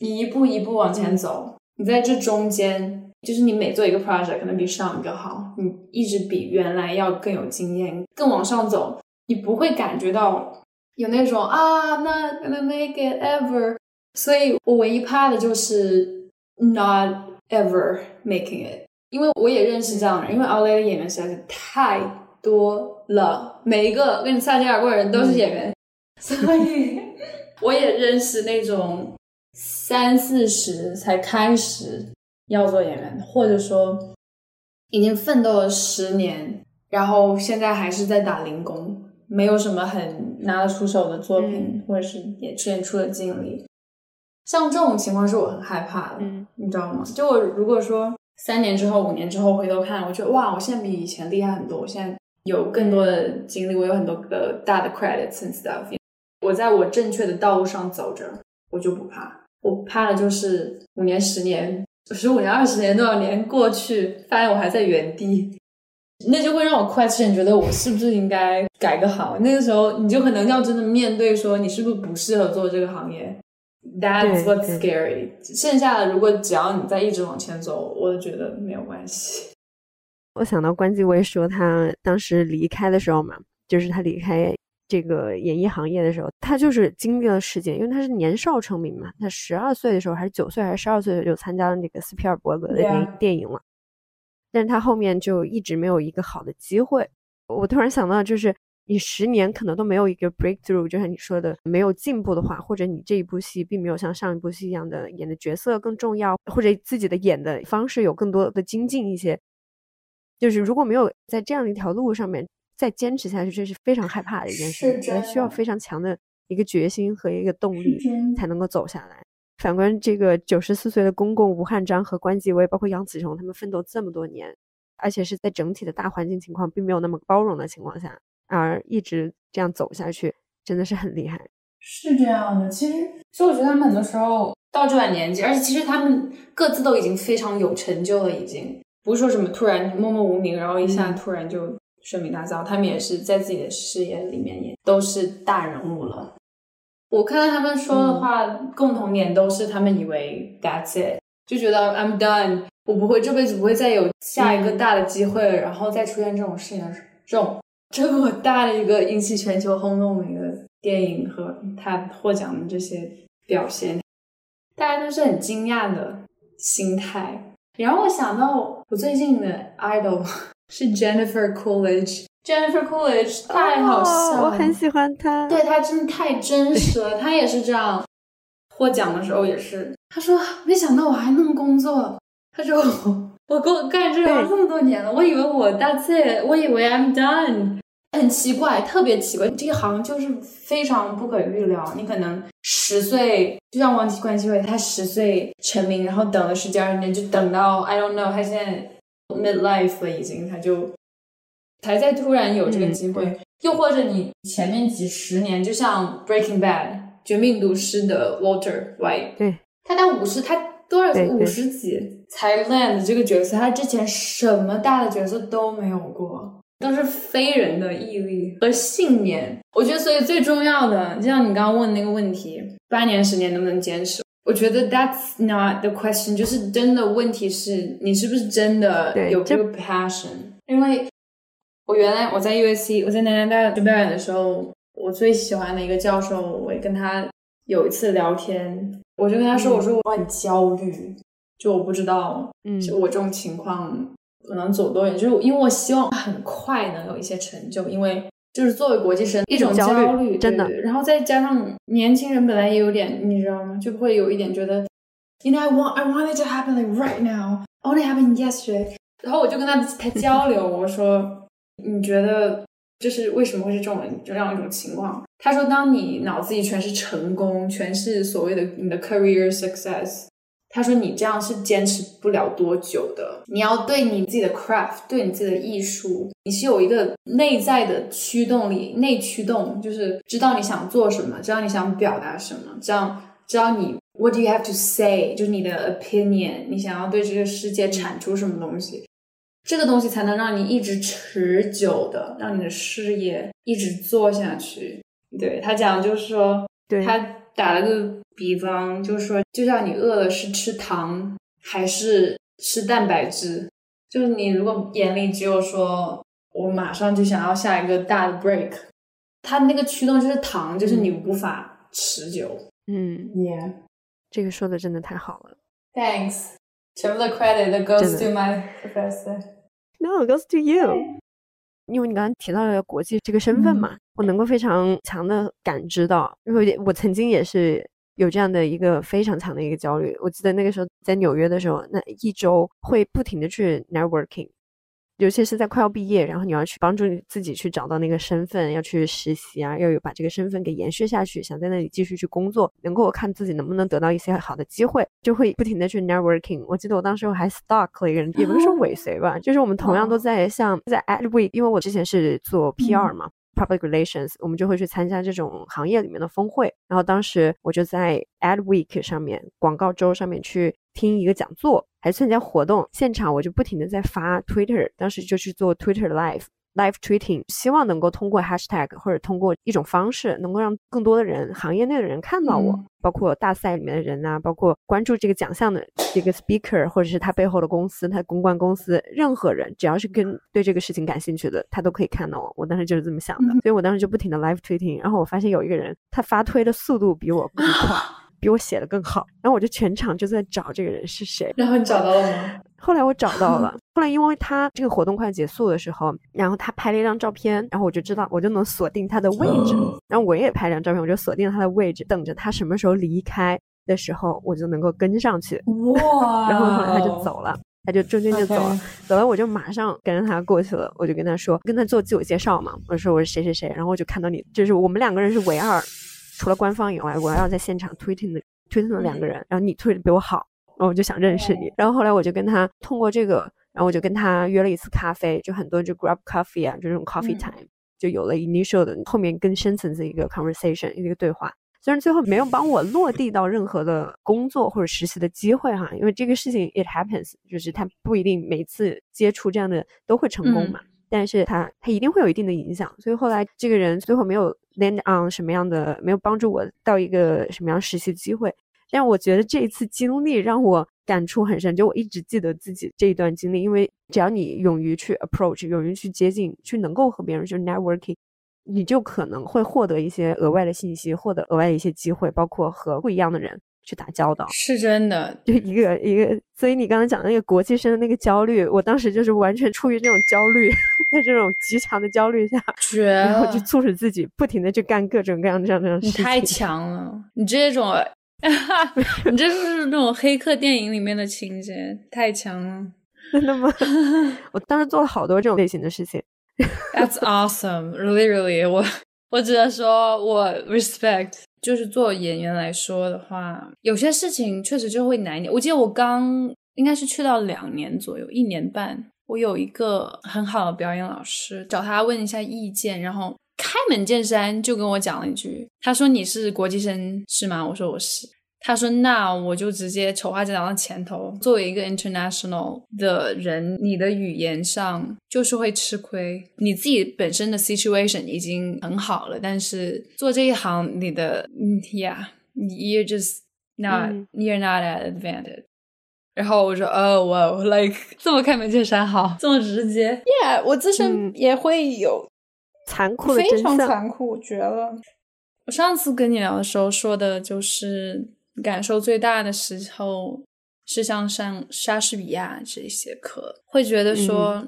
一步一步往前走。你在这中间。就是你每做一个 project，可能比上一个好，你一直比原来要更有经验，更往上走，你不会感觉到有那种啊，not gonna make it ever。所以我唯一怕的就是 not ever making it，因为我也认识这样的人，因为 LA 的演员实在是太多了，每一个跟你擦肩而过的人都是演员，所以 我也认识那种三四十才开始。要做演员，或者说已经奋斗了十年，然后现在还是在打零工，没有什么很拿得出手的作品，或者是演出演出的经历。像这种情况是我很害怕的，你知道吗？就我如果说三年之后、五年之后回头看，我觉得哇，我现在比以前厉害很多，我现在有更多的经历，我有很多的大的 credits and stuff，我在我正确的道路上走着，我就不怕。我怕的就是五年、十年。十五年、二十年、多少年过去，发现我还在原地，那就会让我 question，觉得我是不是应该改个行？那个时候，你就可能要真的面对说，你是不是不适合做这个行业？That's what's scary。剩下的，如果只要你在一直往前走，我都觉得没有关系。我想到关继威说他当时离开的时候嘛，就是他离开。这个演艺行业的时候，他就是经历了事件，因为他是年少成名嘛。他十二岁的时候，还是九岁，还是十二岁就参加了那个斯皮尔伯格的电电影了。但是他后面就一直没有一个好的机会。我突然想到，就是你十年可能都没有一个 breakthrough，就像你说的没有进步的话，或者你这一部戏并没有像上一部戏一样的演的角色更重要，或者自己的演的方式有更多的精进一些，就是如果没有在这样的一条路上面再坚持下去，这是非常害怕的一件事，情，需要非常强的一个决心和一个动力才能够走下来。反观这个九十四岁的公公吴汉章和关继威，包括杨紫琼，他们奋斗这么多年。而且是在整体的大环境情况并没有那么包容的情况下，而一直这样走下去，真的是很厉害。是这样的，其实，其实我觉得他们很多时候到这把年纪，而且其实他们各自都已经非常有成就了，已经不是说什么突然默默无名，然后一下突然就声名大噪。他们也是在自己的事业里面也都是大人物了。我看到他们说的话，共同点都是他们以为 that's it，就觉得 I'm done。我不会这辈子不会再有下一个大的机会，然后再出现这种事情的这种这么大的一个引起全球轰动的一个电影和他获奖的这些表现，大家都是很惊讶的心态。然后我想到我最近的 idol 是 Jennifer Coolidge，Jennifer Coolidge 太好笑了，我很喜欢她，对她真的太真 实了。她也是这样获奖的时候也是，她说没想到我还能工作。他说：“我我干这个这么多年了，我以为我 that's it，我以为 I'm done，很奇怪，特别奇怪。这一行就是非常不可预料。你可能十岁，就像王冠希伟，他十岁成名，然后等了十几二十年，就等到 I don't know，他现在 mid life 了已经，他就才在突然有这个机会。又或者你前面几十年，就像 Breaking Bad 绝命毒师的 Walter White，对，他到五十，他。”多少五十几才 land 这个角色？他之前什么大的角色都没有过，都是非人的毅力和信念。我觉得，所以最重要的，就像你刚刚问那个问题，八年十年能不能坚持？我觉得 that's not the question，就是真的问题是你是不是真的有这个 passion？因为我原来我在 USC，我在南南大学表演的时候，我最喜欢的一个教授，我也跟他有一次聊天。我就跟他说：“我说我很焦虑，就我不知道，嗯就我这种情况可能走多远。就是因为我希望很快能有一些成就，因为就是作为国际生一种焦虑，真的。然后再加上年轻人本来也有点，你知道吗？就会有一点觉得，You know I want I want it to happen like right now, only happened yesterday。然后我就跟他他交流，我说你觉得？”就是为什么会是这种这样一种情况？他说，当你脑子里全是成功，全是所谓的你的 career success，他说你这样是坚持不了多久的。你要对你自己的 craft，对你自己的艺术，你是有一个内在的驱动力，内驱动，就是知道你想做什么，知道你想表达什么，这样知道你 what do you have to say，就是你的 opinion，你想要对这个世界产出什么东西。这个东西才能让你一直持久的，让你的事业一直做下去。对他讲，就是说，他打了个比方，就是说，就像你饿了是吃糖还是吃蛋白质？就是你如果眼里只有说我马上就想要下一个大的 break，它那个驱动就是糖，就是你无法持久。嗯，Yeah，这个说的真的太好了。Thanks，全部的 credit goes to my professor。No, goes to you。因为你刚刚提到了国际这个身份嘛，我能够非常强的感知到，因为我曾经也是有这样的一个非常强的一个焦虑。我记得那个时候在纽约的时候，那一周会不停的去 networking。尤其是在快要毕业，然后你要去帮助自己去找到那个身份，要去实习啊，要有把这个身份给延续下去，想在那里继续去工作，能够看自己能不能得到一些好的机会，就会不停的去 networking。我记得我当时我还 stalk 了一个人，也不是说尾随吧，就是我们同样都在像在 Adweek，因为我之前是做 PR 嘛。Public relations，我们就会去参加这种行业里面的峰会。然后当时我就在 Ad Week 上面广告周上面去听一个讲座，还参加活动现场，我就不停的在发 Twitter，当时就去做 Twitter Live。Live tweeting，希望能够通过 hashtag 或者通过一种方式，能够让更多的人，行业内的人看到我，包括大赛里面的人呐，包括关注这个奖项的这个 speaker，或者是他背后的公司，他公关公司，任何人只要是跟对这个事情感兴趣的，他都可以看到我。我当时就是这么想的，所以我当时就不停的 live tweeting，然后我发现有一个人，他发推的速度比我更快。比我写的更好。然后我就全场就在找这个人是谁。然后你找到了吗？后来我找到了。后来因为他这个活动快结束的时候，然后他拍了一张照片，然后我就知道我就能锁定他的位置。然后我也拍张照片，我就锁定他的位置，等着他什么时候离开的时候，我就能够跟上去。哇！然后后来他就走了。他就中间就走了，走了我就马上跟着他过去了，我就跟他说，跟他做自我介绍嘛，我说我是谁谁谁，然后我就看到你，就是我们两个人是唯二，除了官方以外，我要在现场推荐的推荐的两个人，然后你推的比我好，然后我就想认识你，然后后来我就跟他通过这个，然后我就跟他约了一次咖啡，就很多就 grab coffee 啊，就这种 coffee time，就有了 initial 的后面更深层次一个 conversation 一个对话。虽然最后没有帮我落地到任何的工作或者实习的机会哈，因为这个事情 it happens，就是他不一定每次接触这样的都会成功嘛，但是他他一定会有一定的影响。所以后来这个人最后没有 land on 什么样的，没有帮助我到一个什么样实习机会。但我觉得这一次经历让我感触很深，就我一直记得自己这一段经历，因为只要你勇于去 approach，勇于去接近，去能够和别人去 networking。你就可能会获得一些额外的信息，获得额外的一些机会，包括和不一样的人去打交道，是真的。就一个一个，所以你刚刚讲的那个国际生的那个焦虑，我当时就是完全出于这种焦虑，在这种极强的焦虑下，然后就促使自己不停的去干各种各样这样这样事情。你太强了，你这种，你这是那种黑客电影里面的情节，太强了。真的吗？我当时做了好多这种类型的事情。That's awesome, really, really. 我我只能说，我 respect。就是做演员来说的话，有些事情确实就会难一点。我记得我刚应该是去到两年左右，一年半。我有一个很好的表演老师，找他问一下意见，然后开门见山就跟我讲了一句，他说：“你是国际生是吗？”我说：“我是。”他说：“那我就直接丑话就讲到前头。作为一个 international 的人，你的语言上就是会吃亏。你自己本身的 situation 已经很好了，但是做这一行，你的，yeah，you're just not，you're not at advantage。然后我说：哦，我 like 这么开门见山，好，这么直接，yeah，我自身也会有残酷的非常残酷，绝了。我上次跟你聊的时候说的就是。”感受最大的时候是像上莎士比亚这些课，会觉得说，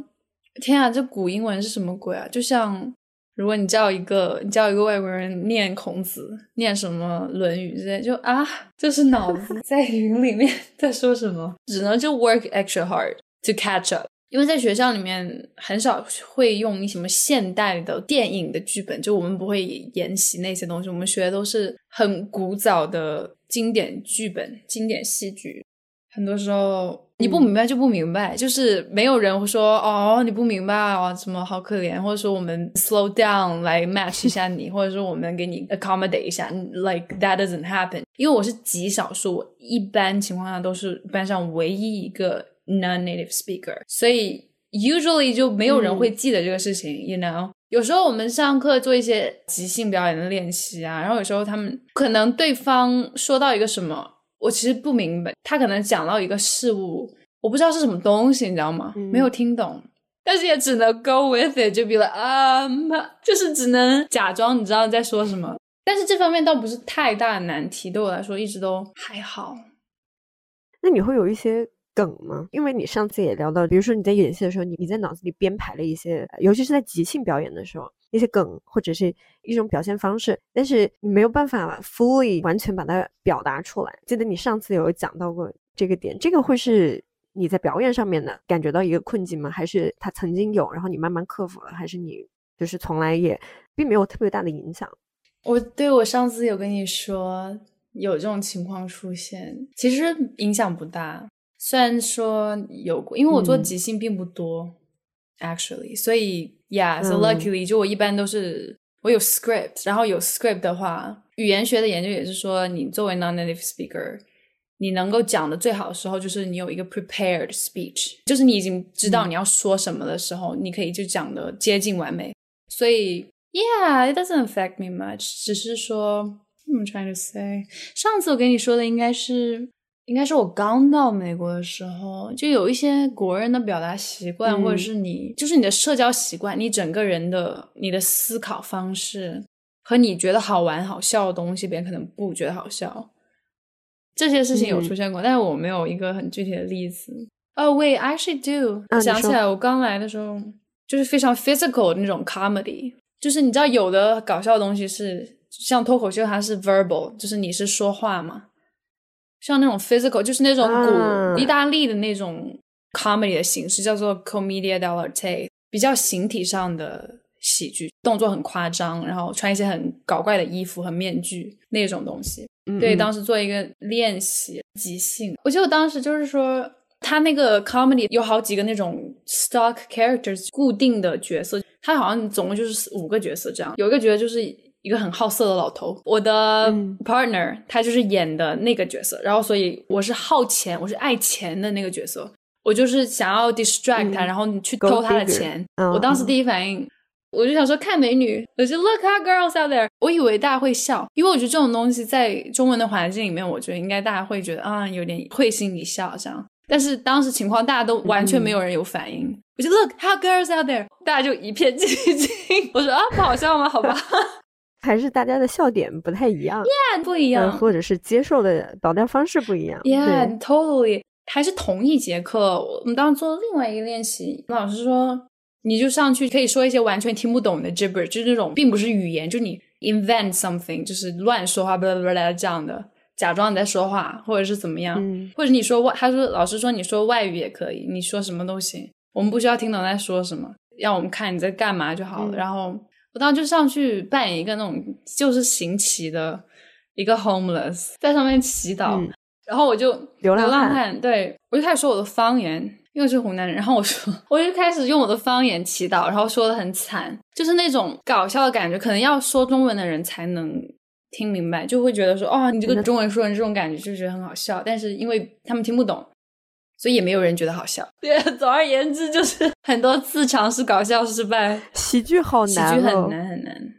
天啊，这古英文是什么鬼啊？就像如果你叫一个你叫一个外国人念孔子，念什么《论语》之类，就啊，就是脑子 在云里面 在说什么，只能就 work extra hard to catch up。因为在学校里面很少会用什么现代的电影的剧本，就我们不会研习那些东西，我们学的都是很古早的经典剧本、经典戏剧。很多时候你不明白就不明白，就是没有人会说哦你不明白啊什么好可怜，或者说我们 slow down 来 match 一下你，或者说我们给你 accommodate 一下，like that doesn't happen。因为我是极少数，我一般情况下都是班上唯一一个。Non-native speaker，所以 usually 就没有人会记得这个事情，you know。有时候我们上课做一些即兴表演的练习啊，然后有时候他们可能对方说到一个什么，我其实不明白，他可能讲到一个事物，我不知道是什么东西，你知道吗？没有听懂，但是也只能 go with it，就比如啊，就是只能假装你知道在说什么。但是这方面倒不是太大的难题，对我来说一直都还好。那你会有一些？梗吗？因为你上次也聊到，比如说你在演戏的时候，你你在脑子里编排了一些，尤其是在即兴表演的时候，一些梗或者是一种表现方式，但是你没有办法 fully 完全把它表达出来。记得你上次有讲到过这个点，这个会是你在表演上面的感觉到一个困境吗？还是他曾经有，然后你慢慢克服了？还是你就是从来也并没有特别大的影响？我对我上次有跟你说有这种情况出现，其实影响不大。虽然说有过，因为我做即兴并不多，actually，所以，yeah，so luckily，就我一般都是我有 script，然后有 script 的话，语言学的研究也是说，你作为 non-native speaker，你能够讲的最好的时候，就是你有一个 prepared speech，就是你已经知道你要说什么的时候，你可以就讲的接近完美。所以，yeah，it doesn't affect me much，只是说，I'm trying to say，上次我跟你说的应该是。 应该是我刚到美国的时候，就有一些国人的表达习惯，或者是你就是你的社交习惯，你整个人的你的思考方式和你觉得好玩好笑的东西，别人可能不觉得好笑。这些事情有嗯。出现过，但是我没有一个很具体的例子。哦、w a i actually do，、啊想起来，我刚来的时候就是非常 physical 的那种 comedy，就是你知道有的搞笑的东西是像脱口秀，它是 verbal，就是你是说话嘛，像那种 physical，就是那种古、啊。意大利的那种 comedy 的形式，叫做 commedia dell'arte，比较形体上的喜剧，动作很夸张，然后穿一些很搞怪的衣服和面具那种东西。对，当时做一个练习即兴，我记得我当时就是说，他那个 comedy 有好几个那种 stock characters 固定的角色，他好像总共就是五个角色这样，有一个角色就是一个很好色的老头，我的嗯 partner 他就是演的那个角色，然后所以我是好钱，我是爱钱的那个角色，我就是想要 distract 他，嗯然后你去偷他的钱，嗯我当时嗯第一反应。我就想说看美女，我就 look hot girls out there。我以为大家会笑，因为我觉得这种东西在中文的环境里面，我觉得应该大家会觉得啊有点会心一笑这样。但是当时情况大家都完全没有人有反应，我就 look hot girls out there，大家就一片寂静。我说啊不好笑吗？好吧，还是大家的笑点不太一样，Yeah，，不一呃，样。或者是接受的导调方式不一样。，Yeah，totally。还是同一节课，我们当时做了另外一个练习，老师说你就上去可以说一些完全听不懂的 gibberish，就是那种并不是语言，就你 invent something，就是乱说话，blah blah blah 这样的，假装你在说话，或者是怎么样，嗯或者你说外，他说老师说你说外语也可以，你说什么都行，我们不需要听懂在说什么，让我们看你在干嘛就好了。嗯然后我当时就上去扮演一个那种就是行乞的一个 homeless，在上面祈祷。嗯然后我就流浪汉汉，对我就开始说我的方言，因为是湖南人。然后我说，我就开始用我的方言祈祷，然后说的很惨，就是那种搞笑的感觉，可能要说中文的人才能听明白，就会觉得说，哦，你这个中文说人这种感觉就觉得很好笑。但是因为他们听不懂，所以也没有人觉得好笑。对，总而言之就是 很多次尝试搞笑失败，喜剧好难、哦，剧很难很难。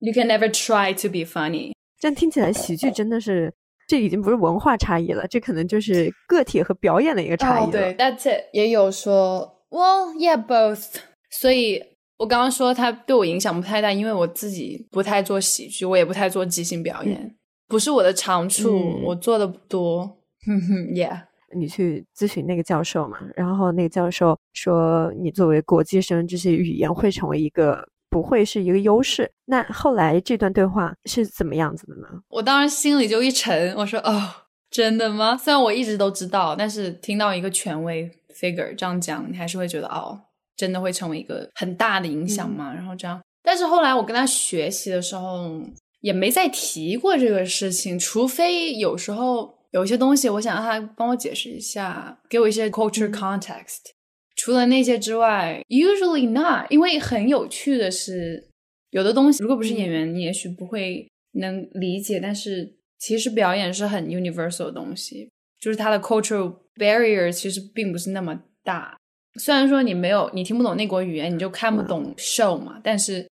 You can never try to be funny。这样听起来，喜剧真的是，这已经不是文化差异了，这可能就是个体和表演的一个差异对，That's it。也有说，Well, yeah, both。所以我刚刚说他对我影响不太大，因为我自己不太做喜剧，我也不太做即兴表演，不是我的长处，嗯我做的不多。哼哼，Yeah。你去咨询那个教授嘛，然后那个教授说，你作为国际生，这些语言会成为一个不会是一个优势。那后来这段对话是怎么样子的呢？我当时心里就一沉，我说：“哦，真的吗？”虽然我一直都知道，但是听到一个权威 figure 这样讲，你还是会觉得哦，真的会成为一个很大的影响嘛？然后这样，但是后来我跟他学习的时候，也没再提过这个事情，除非有时候有一些东西，我想让他帮我解释一下，给我一些 culture context。除了那些之外，usually not，因为很有趣的是，有的东西如果不是演员，你也许不会能理解，但是其实表演是很 universal 的东西，就是它的 cultural barrier 其实并不是那么大。虽然说你没有你听不懂那国语言，你就看不懂 show 嘛，但是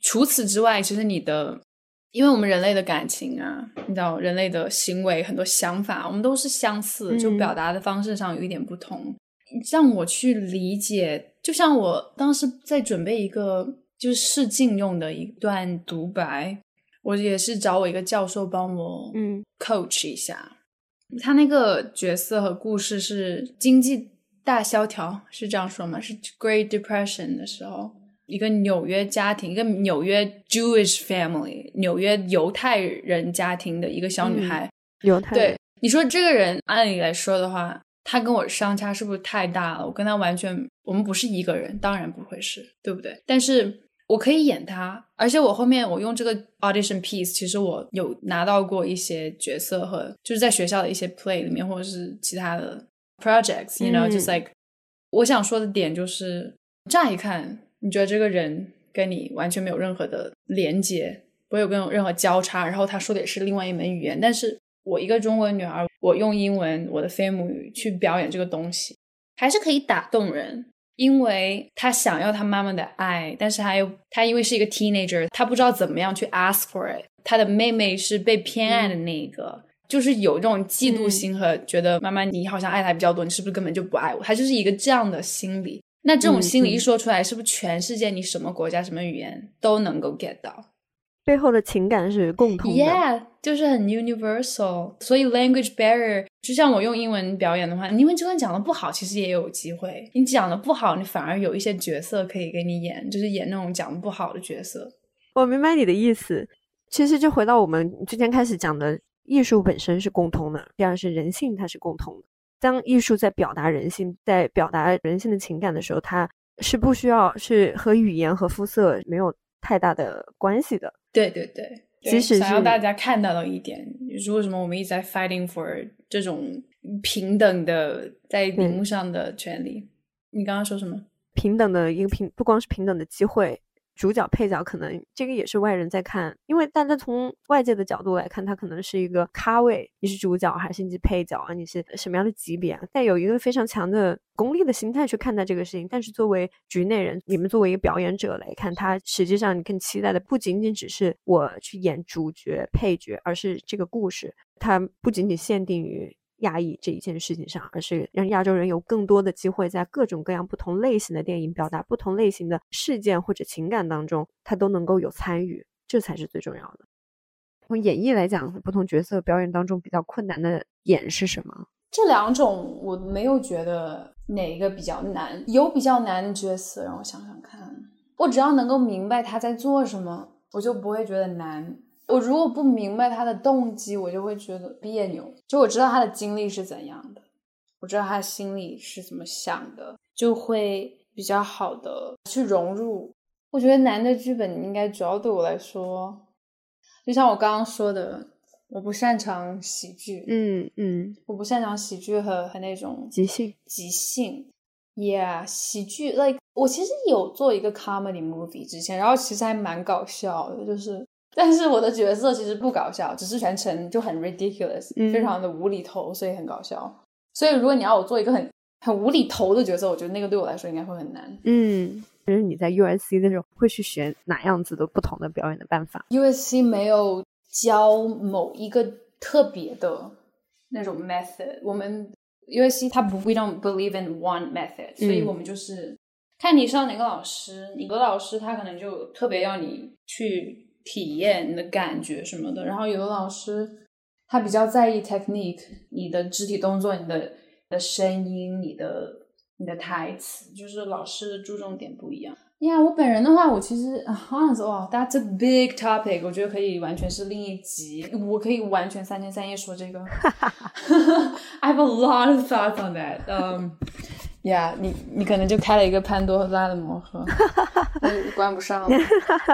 除此之外，其实你的，因为我们人类的感情啊，你知道人类的行为很多想法，我们都是相似，就嗯表达的方式上有一点不同。让我去理解，就像我当时在准备一个就是试镜用的一段独白，我也是找我一个教授帮我嗯 coach 一下。他那个角色和故事是经济大萧条，是这样说吗？是 Great Depression 的时候，一个纽约家庭，一个纽约 Jewish family，纽约犹太人家庭的一个小女孩。犹太人对，你说这个人按理来说的话，他跟我相差是不是太大了？我跟他完全，我们不是一个人，当然不会是，对不对？但是我可以演他，而且我后面我用这个 audition piece，其实我有拿到过一些角色和就是在学校的一些 play 里面，或者是其他的 projects，you 嗯 know，just like、我想说的点就是，乍一看你觉得这个人跟你完全没有任何的连接，不会有跟任何交叉，然后他说的也是另外一门语言，但是我一个中国女孩，我用英文我的非母语去表演这个东西，还是可以打动人。因为他想要他妈妈的爱，但是他又他因为是一个 teenager，他不知道怎么样去 ask for it。他的妹妹是被偏爱的那一个，就是有这种嫉妒心和觉得妈妈你好像爱他比较多，你是不是根本就不爱我？他就是一个这样的心理。那这种心理一说出来，是不是全世界你什么国家什么语言都能够 get 到？背后的情感是共通的。Yeah，就是很 universal。所以 language barrier，就像我用英文表演的话，你英文就算讲的不好，其实也有机会。你讲的不好，你反而有一些角色可以给你演，就是演那种讲的不好的角色。我明白你的意思。其实就回到我们之前开始讲的，艺术本身是共通的，第二是人性它是共通的。当艺术在表达人性，在表达人性的情感的时候，它是不需要是和语言和肤色没有太大的关系的。对对对，对即使想要大家看到的一点，就是为什么我们一直在 fighting for 这种平等的在荧幕上的权利。你刚刚说什么？平等的一个平，不光是平等的机会，主角配角可能这个也是外人在看，因为大家从外界的角度来看，他可能是一个咖位，你是主角还是你是配角啊？你是什么样的级别啊？带有一个非常强的功利的心态去看待这个事情。但是作为局内人，你们作为一个表演者来看，他实际上你更期待的不仅仅只是我去演主角、配角，而是这个故事，它不仅仅限定于。亚裔这一件事情上，而是让亚洲人有更多的机会在各种各样不同类型的电影表达不同类型的事件或者情感当中，他都能够有参与，这才是最重要的。从演绎来讲，不同角色表演当中比较困难的点是什么？这两种我没有觉得哪一个比较难，有比较难的角色，让我想想看。我只要能够明白他在做什么，我就不会觉得难。我如果不明白他的动机，我就会觉得别扭。就我知道他的经历是怎样的，我知道他心里是怎么想的，就会比较好的去融入。我觉得男的剧本应该主要对我来说，就像我刚刚说的，我不擅长喜剧，嗯嗯，我不擅长喜剧和和那种即兴，即兴，Yeah，喜剧，like 我其实有做一个 comedy movie 之前，然后其实还蛮搞笑的，就是，但是我的角色其实不搞笑，只是全程就很 ridiculous，、嗯非常的无厘头，所以很搞笑。所以如果你要我做一个很很无厘头的角色，我觉得那个对我来说应该会很难。嗯，就是你在 USC 的时候会去学哪样子的不同的表演的办法？USC 没有教某一个特别的那种 method，我们 USC 它不 we don't believe in one method，、所以我们就是看你上哪个老师，你个老师他可能就特别要你去体验你的感觉什么的，然后有的老师他比较在意 technique，你的肢体动作、你的你的声音、你的你的台词，就是老师的注重点不一样。呀我本人的话，我其实啊 honest 哇，that's a big topic，我觉得可以完全是另一集，我可以完全三天三夜说这个。I have a lot of thoughts on that. Um, yeah，你你可能就开了一个潘多拉的魔盒，呃关不上了。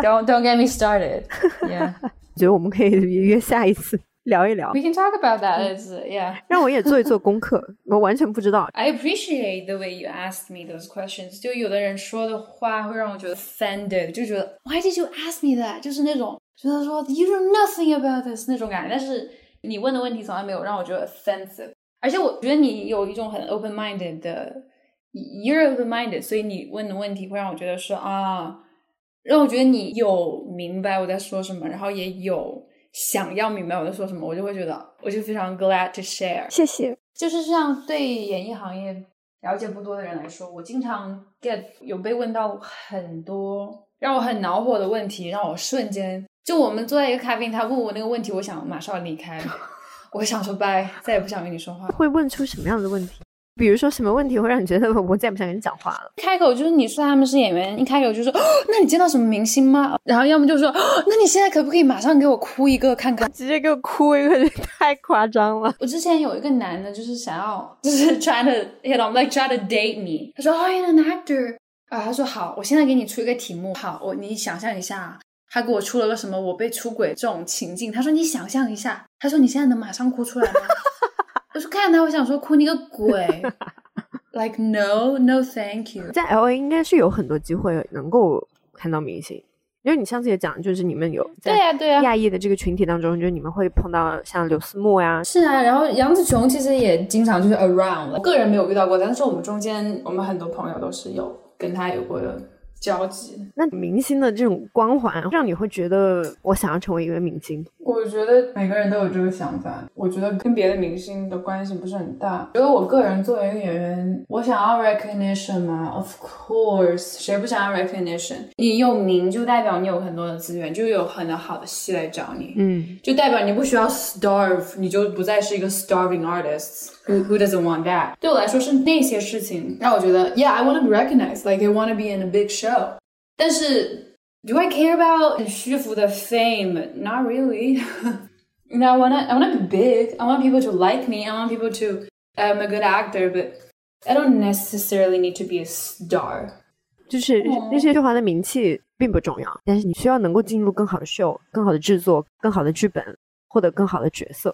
Don't don't get me started. Yeah, 我觉得我们可以约下一次聊一聊 we，can talk about that. Yeah. 让我也做一做功课，我完全不知道。I appreciate the way you asked me those questions。就有的人说的话会让我觉得 offended，就觉得 Why did you ask me that？就是那种觉得说 You know nothing about this 那种感觉。但是你问的问题从来没有让我觉得 offensive，而且我觉得你有一种很 open minded 的，you're open minded，所以你问的问题会让我觉得说啊，让我觉得你有明白我在说什么，然后也有想要明白我在说什么，我就会觉得我就非常 glad to share。谢谢。就是像对演艺行业了解不多的人来说，我经常 get 有被问到很多让我很恼火的问题，让我瞬间就我们坐在一个咖啡厅，他问我那个问题，我想马上离开，我想说拜，再也不想跟你说话。会问出什么样的问题？比如说什么问题会让你觉得 我再也不想跟你讲话了？开口就是你说他们是演员，一开口就说、哦，那你见到什么明星吗？然后要么就说、哦，那你现在可不可以马上给我哭一个看看？直接给我哭一个，太夸张了。我之前有一个男的，就是想要，就是 try to you know like try to date me。他说，Oh, you're an actor。啊，他说好，我现在给你出一个题目。好，我你想象一下，他给我出了个什么我被出轨这种情境。他说你想象一下，他说你现在能马上哭出来吗？我说看他，我想说哭你个鬼！Like no, no, thank you。在 L A 应该是有很多机会能够看到明星，因为你上次也讲，就是你们有在对呀、对呀、亚裔的这个群体当中，就是你们会碰到像刘思慕呀，是啊，然后杨紫琼其实也经常就是 around，我个人没有遇到过，但是我们中间我们很多朋友都是有跟他有过的交集。那明星的这种光环，让你会觉得我想要成为一位明星？我觉得每个人都有这个想法。我觉得跟别的明星的关系不是很大。觉得我个人作为一个演员，我想要 recognition 吗？Of course，谁不想要 recognition？你有名就代表你有很多的资源，就有很多好的戏来找你。嗯，就代表你不需要 starve，你就不再是一个 starving artist。Who who doesn't want that？对我来说是那些事情让我觉得，Yeah，I want to be recognized，like I want to be in a big show。但是，Do I care about 很虚浮的 fame？Not really. you know, I wanna I wanna be big. I want people to like me. I want people to I'm a good actor, but I don't necessarily need to be a star. 就是那些虚华的名气并不重要，但是你需要能够进入更好的秀、更好的制作、更好的剧本，获得更好的角色。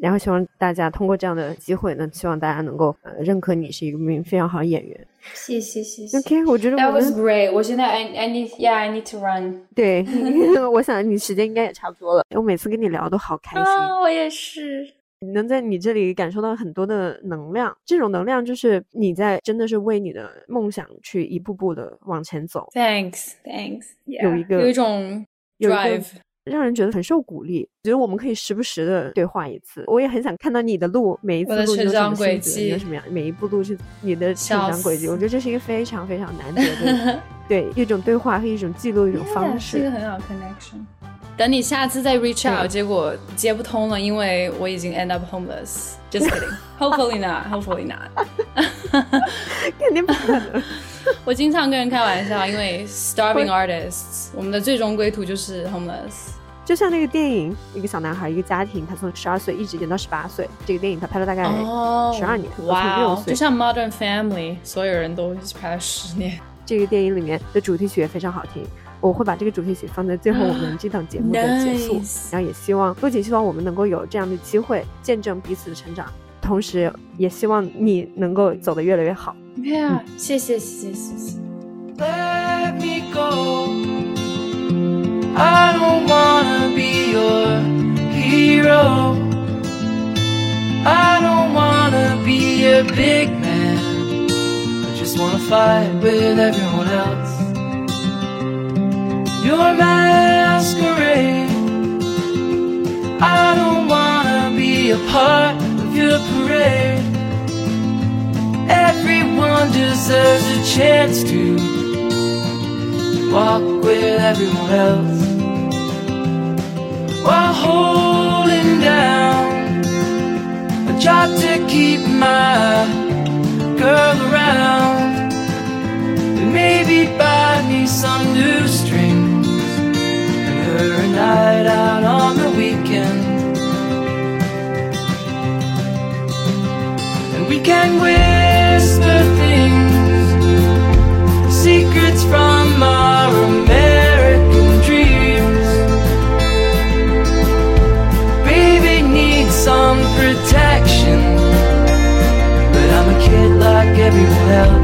然后希望大家通过这样的机会呢，希望大家能够呃认可你是一个名非常好的演员。谢谢谢谢。OK，我觉得 That was great. 我现在 I I need yeah I need to run. 对，我想你时间应该也差不多了。我每次跟你聊都好开心，啊，我也是。能在你这里感受到很多的能量。这种能量就是你在真的是为你的梦想去一步步的往前走，Thanks thanks. 有一个有一种有一个 drive. 让人觉得很受鼓励。觉得我们可以时不时的对话一次。我也很想看到你的路，每一次路你有什么性质，你迹有什么样，每一步路是你的成长轨迹。我觉得这是一个非常非常难得的，对一种对话和一种记录一种方 Yeah，是一个式。很好 connection。等你下次再 reach out，结果接不通了，因为我已经 end up homeless。Just kidding. Hopefully not. Hopefully not. 肯定不可能。我经常跟人开玩笑，因为 starving artists，我们的最终归途就是 homeless。就像那个电影，一个小男孩，一个家庭，他从十二岁一直演到十八岁。这个电影他拍了大概十二年哇就像 Modern Family，所有人都拍了十年。这个电影里面的主题曲也非常好听。我会把这个主题曲放在最后我们这档节目的结束 Nice 然后也希望不仅希望我们能够有这样的机会见证彼此的成长，同时也希望你能够走得越来越好。Yeah，谢谢谢谢谢谢。let me go. I don't wanna be your hero. I don't wanna be a big man. I just wanna fight with everyone else. Your masquerade. I don't wanna be a part of your parade. Everyone deserves a chance to walk with everyone else while holding down. A job to keep my girl around. And maybe buy me some new strings. And her a night out on the weekend. And we can whisper things secrets from our everyone else.